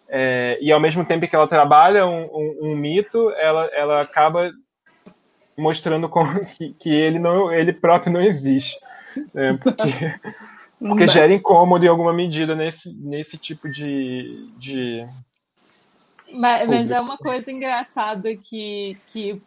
é, e ao mesmo tempo que ela trabalha um, um, um mito, ela, ela acaba mostrando como [LAUGHS] que, que ele não ele próprio não existe né? porque, [LAUGHS] porque gera incômodo em alguma medida nesse, nesse tipo de, de mas, mas é uma coisa engraçada que, que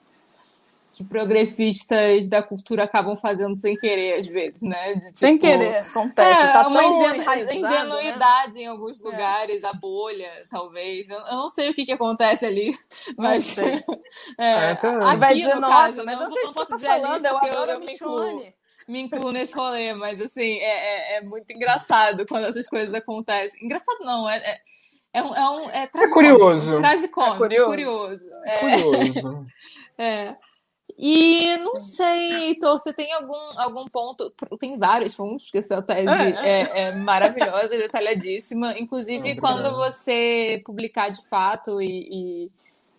que progressistas da cultura acabam fazendo sem querer, às vezes, né? De, tipo, sem querer, acontece. É, tá uma ingenu né? ingenuidade né? em alguns é. lugares, é. a bolha, talvez. Eu, eu, não sei o que, que acontece ali, mas. [LAUGHS] é, aqui, vai dizer, nossa, caso, mas não, não posso tá dizer falando, ali, porque eu, eu, eu me, incluo, me incluo nesse rolê, mas assim, é, é, é, muito engraçado quando essas coisas acontecem. Engraçado não, é. é... É, um, é, um, é, é curioso. Tragicômico, é curioso. curioso. É, curioso. [LAUGHS] é. E não sei, Heitor, você tem algum, algum ponto? Tem vários pontos que essa tese é, é, é maravilhosa e detalhadíssima. Inclusive, Muito quando você publicar de fato e, e,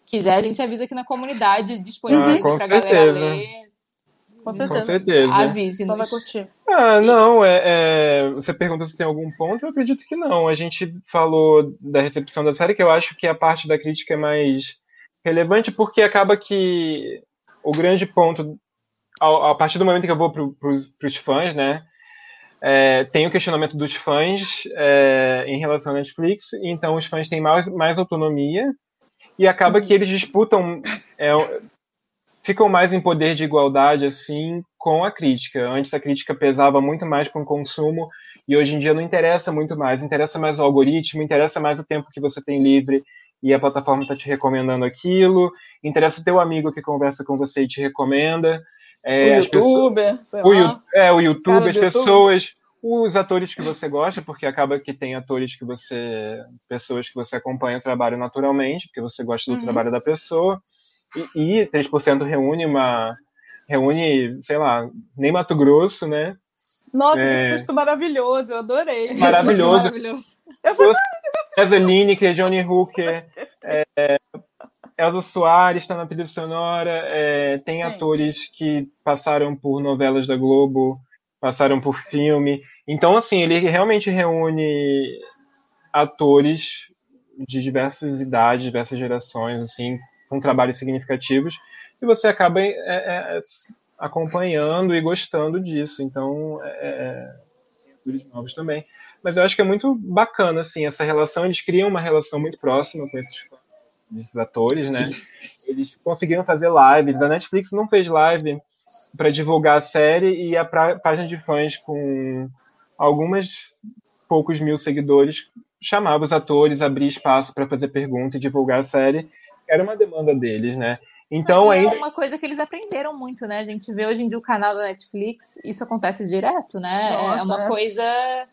quiser, a gente avisa aqui na comunidade, disponibiliza ah, para a galera ler. Com certeza. Com certeza. Avise, Então vai curtir. Ah, não, é, é, você pergunta se tem algum ponto, eu acredito que não. A gente falou da recepção da série, que eu acho que a parte da crítica é mais relevante, porque acaba que o grande ponto, a, a partir do momento que eu vou para os fãs, né, é, tem o questionamento dos fãs é, em relação à Netflix, então os fãs têm mais, mais autonomia, e acaba que eles disputam, é, ficam mais em poder de igualdade, assim, com a crítica. Antes a crítica pesava muito mais para o consumo, e hoje em dia não interessa muito mais, interessa mais o algoritmo, interessa mais o tempo que você tem livre e a plataforma está te recomendando aquilo, interessa o teu amigo que conversa com você e te recomenda. É, o pessoas- youtuber, sei o, é, o YouTube, Cara as do YouTube. pessoas, os atores que você gosta, porque acaba que tem atores que você. pessoas que você acompanha o trabalho naturalmente, porque você gosta do Uhum. trabalho da pessoa. E, e 3% reúne uma. reúne, sei lá, nem Mato Grosso, né? Nossa, É. que susto maravilhoso, eu adorei. Maravilhoso. [LAUGHS] Maravilhoso. Eu falei, Eza Lineker, Johnny Hooker, é, Elza Soares está na trilha sonora, é, tem Sim. atores que passaram por novelas da Globo, passaram por filme. Então, assim, ele realmente reúne atores de diversas idades, diversas gerações, assim, com trabalhos significativos, e você acaba é, é, acompanhando e gostando disso. Então, é, é, tem atores novos também. Mas eu acho que é muito bacana, assim, essa relação. Eles criam uma relação muito próxima com esses, fãs, esses atores, né? Eles conseguiram fazer lives. A Netflix não fez live para divulgar a série e a pra- página de fãs com algumas poucos mil seguidores chamava os atores, abria espaço para fazer pergunta e divulgar a série. Era uma demanda deles, né? Então, E ainda É uma coisa que eles aprenderam muito, né? A gente vê hoje em dia o canal da Netflix, isso acontece direto, né? Nossa, é uma é. coisa.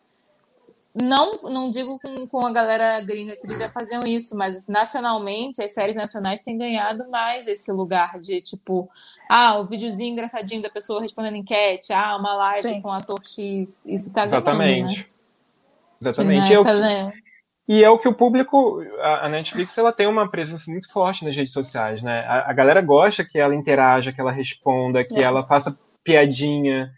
Não, não digo com, com a galera gringa que eles já faziam isso, mas nacionalmente, as séries nacionais têm ganhado mais esse lugar de tipo, ah, o videozinho engraçadinho da pessoa respondendo enquete, ah, uma live Sim. com o ator X. Isso tá Exatamente. ganhando, né? Exatamente. É época, né? E é o que o público, a a Netflix, ela tem uma presença muito forte nas redes sociais, né? A, a galera gosta que ela interaja, que ela responda, que É. ela faça piadinha,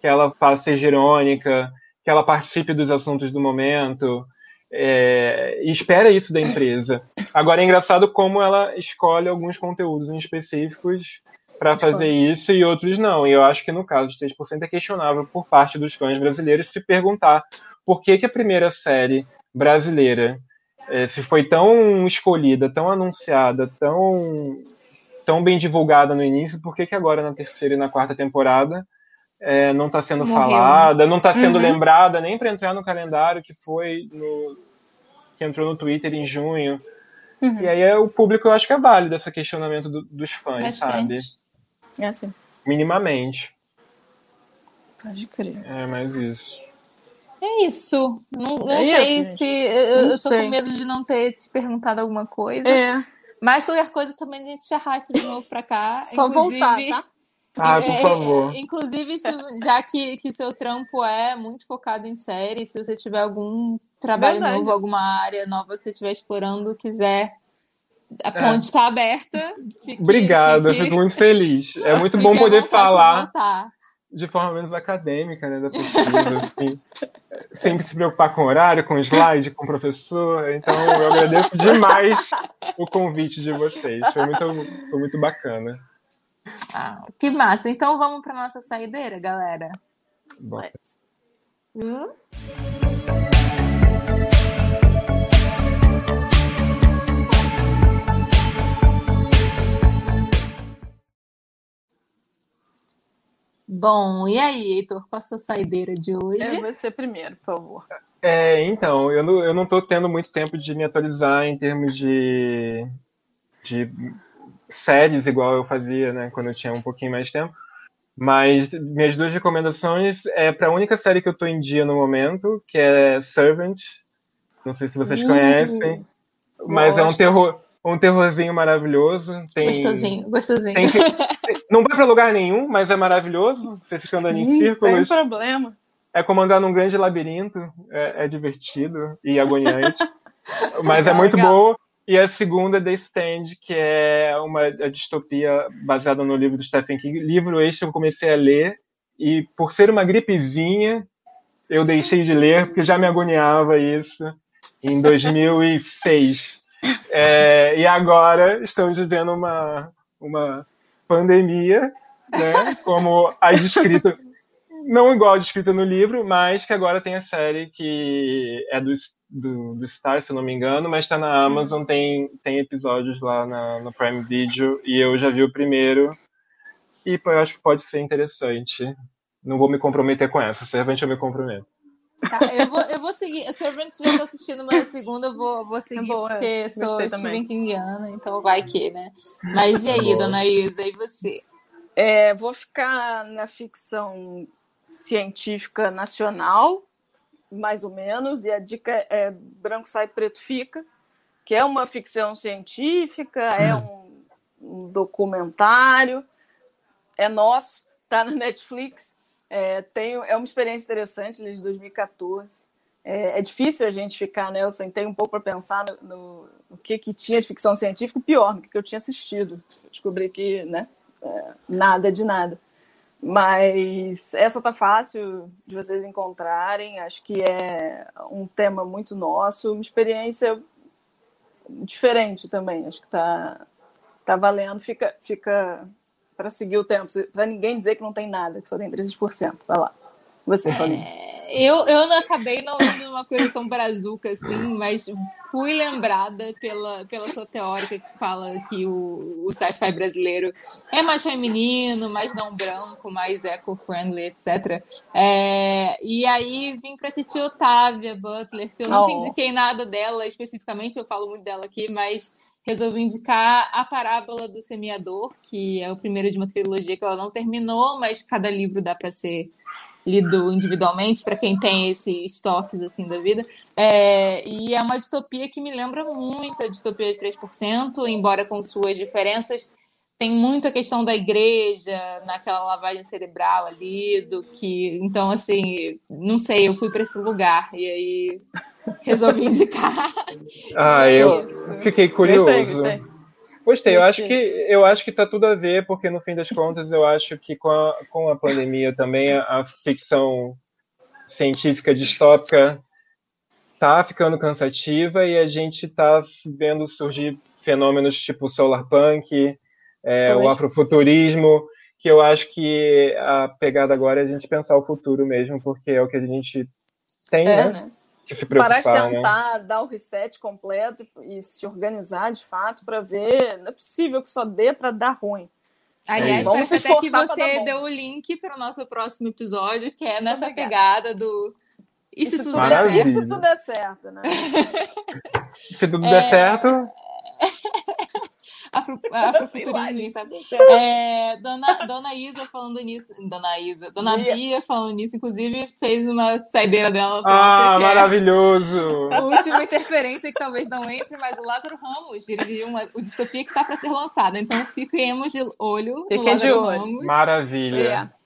que ela faça seja irônica, que ela participe dos assuntos do momento. é, e espera isso da empresa. Agora é engraçado como ela escolhe alguns conteúdos em específicos para fazer isso e outros não. E eu acho que no caso de 3% é questionável por parte dos fãs brasileiros se perguntar por que, que a primeira série brasileira eh, se foi tão escolhida, tão anunciada, tão, tão bem divulgada no início, por que, que agora na terceira e na quarta temporada eh, não está sendo Morreu, falada, não está sendo Uhum. lembrada nem para entrar no calendário que foi no que entrou no Twitter em junho. Uhum. E aí é, o público eu acho que é válido esse questionamento do- dos fãs, sabe? Bastante. É assim. Minimamente. Pode crer. É mais isso. É isso. Não, não É sei isso, se. Eu, Não eu tô sei. com medo de não ter te perguntado alguma coisa. É, Mas qualquer coisa também a gente te arrasta de novo pra cá. só Inclusive- voltar, tá? Ah, por É, favor. é, Inclusive, se- já que, que seu trampo é muito focado em série, se você tiver algum trabalho Verdade. novo, alguma área nova que você estiver explorando, quiser, a ponte está aberta. Fique- Obrigado, eu fique- fico muito feliz. É muito fique bom poder falar de forma menos acadêmica, né, da pesquisa, [LAUGHS] assim. Sempre se preocupar com horário, com slide, com professor. Então, eu agradeço demais o convite de vocês. Foi muito, foi muito bacana. Ah, [LAUGHS] que massa. Então vamos para nossa saideira, galera. Bom, Let's. Hum? Bom, e aí, Heitor, qual a sua saideira de hoje? É você primeiro, por favor. É, então, eu não, eu não tô tendo muito tempo de me atualizar em termos de, de séries, igual eu fazia, né, quando eu tinha um pouquinho mais de tempo. Mas minhas duas recomendações é para a única série que eu tô em dia no momento, que é Servant. Não sei se vocês Uh, conhecem, mas é um terror, um terrorzinho maravilhoso. Tem, Gostosinho, gostosinho. tem [LAUGHS] não vai para lugar nenhum, mas é maravilhoso. Você fica andando em Hum, Tem círculos. problema. É como andar num grande labirinto, é, é divertido e agoniante, [LAUGHS] mas é muito Legal. boa. E a segunda é The Stand, que é uma distopia baseada no livro do Stephen King. Livro este eu comecei a ler e por ser uma gripezinha, eu deixei de ler porque já me agoniava isso em [LAUGHS] 2006. É, e agora estamos vivendo uma, uma pandemia, né, como [LAUGHS] a descrita, não igual a descrita no livro, mas que agora tem a série que é do, do, do Star, se não me engano, mas está na Amazon, tem, tem episódios lá na, no Prime Video, e eu já vi o primeiro, e eu acho que pode ser interessante. Não vou me comprometer com essa, Servante eu me comprometo. Tá, eu, vou, eu vou seguir. Servant já estou assistindo, mas a segunda eu vou, vou seguir, é boa, porque sou Stephen Kingiana, então vai que, né? Mas e aí, dona Isa, e você? É, vou ficar na ficção científica nacional, mais ou menos, e a dica é Branco Sai Preto Fica, que é uma ficção científica, é hum. um, um documentário, é nosso, tá na Netflix. É, tenho, é uma experiência interessante, desde 2014. É, é, difícil a gente ficar, né? Eu sentei um pouco para pensar no, no, no, que, que tinha de ficção científica, pior, no que eu tinha assistido. Eu descobri que, né? É, nada de nada. Mas essa tá fácil de vocês encontrarem. Acho que é um tema muito nosso, uma experiência diferente também. Acho que tá, tá valendo. Fica, fica para seguir o tempo, para ninguém dizer que não tem nada, que só tem 13%. Vai lá. Você, é, eu, eu não acabei não indo numa coisa tão brazuca assim, mas fui lembrada pela, pela sua teórica que fala que o, o sci-fi brasileiro é mais feminino, mais não branco, mais eco-friendly, etc. É, e aí vim para Titi Otávia Butler, que eu não oh. indiquei nada dela especificamente, eu falo muito dela aqui, mas resolvi indicar a Parábola do Semeador, que é o primeiro de uma trilogia que ela não terminou, mas cada livro dá para ser lido individualmente para quem tem esses estoques assim da vida. É, e é uma distopia que me lembra muito a distopia de 3%, embora com suas diferenças. Tem muito a questão da igreja, naquela lavagem cerebral ali, do que. Então, assim, não sei, eu fui para esse lugar. E aí resolvi indicar. Ah, é [LAUGHS] eu isso. fiquei curioso. Gostei, gostei. Gostei, eu acho que eu acho que tá tudo a ver, porque no fim das contas eu acho que com a, com a pandemia também a, a ficção científica distópica tá ficando cansativa e a gente tá vendo surgir fenômenos tipo solar punk, é, o afrofuturismo, que eu acho que a pegada agora é a gente pensar o futuro mesmo, porque é o que a gente tem, é, né? né? Que se preocupar. Parar de né? tentar né? dar o reset completo e se organizar de fato para ver. Não é possível que só dê para dar ruim. Aliás, é Vamos até que você deu o link para o nosso próximo episódio, que é nessa Obrigada. pegada do. E se, tudo, der certo? E se tudo der certo, né? [LAUGHS] se tudo é... der certo. [LAUGHS] Afro, afrofuturismo, sabe? É, dona, dona Isa falando nisso, Dona Isa, Dona Bia, Bia falando nisso, inclusive fez uma saideira dela. Ah, maravilhoso! É a última interferência que talvez não entre, mas o Lázaro Ramos dirigiu uma, o Distopia que está para ser lançada, então fiquemos de olho Fiquem no Lázaro de olho. Ramos. Maravilha! É.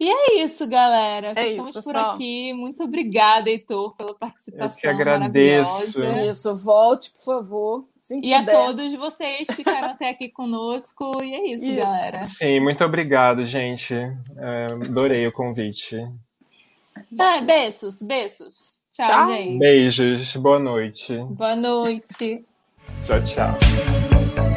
E é isso, galera. É Ficamos isso, por aqui. Muito obrigada, Heitor, pela participação. Eu que agradeço. Isso, volte, por favor. e puder. a todos vocês que ficaram até aqui conosco. E é isso, isso. galera. Sim, muito obrigado, gente. É, adorei o convite. Ah, beijos, beijos. Tchau, tchau, gente. Beijos, boa noite. Boa noite. Tchau, tchau.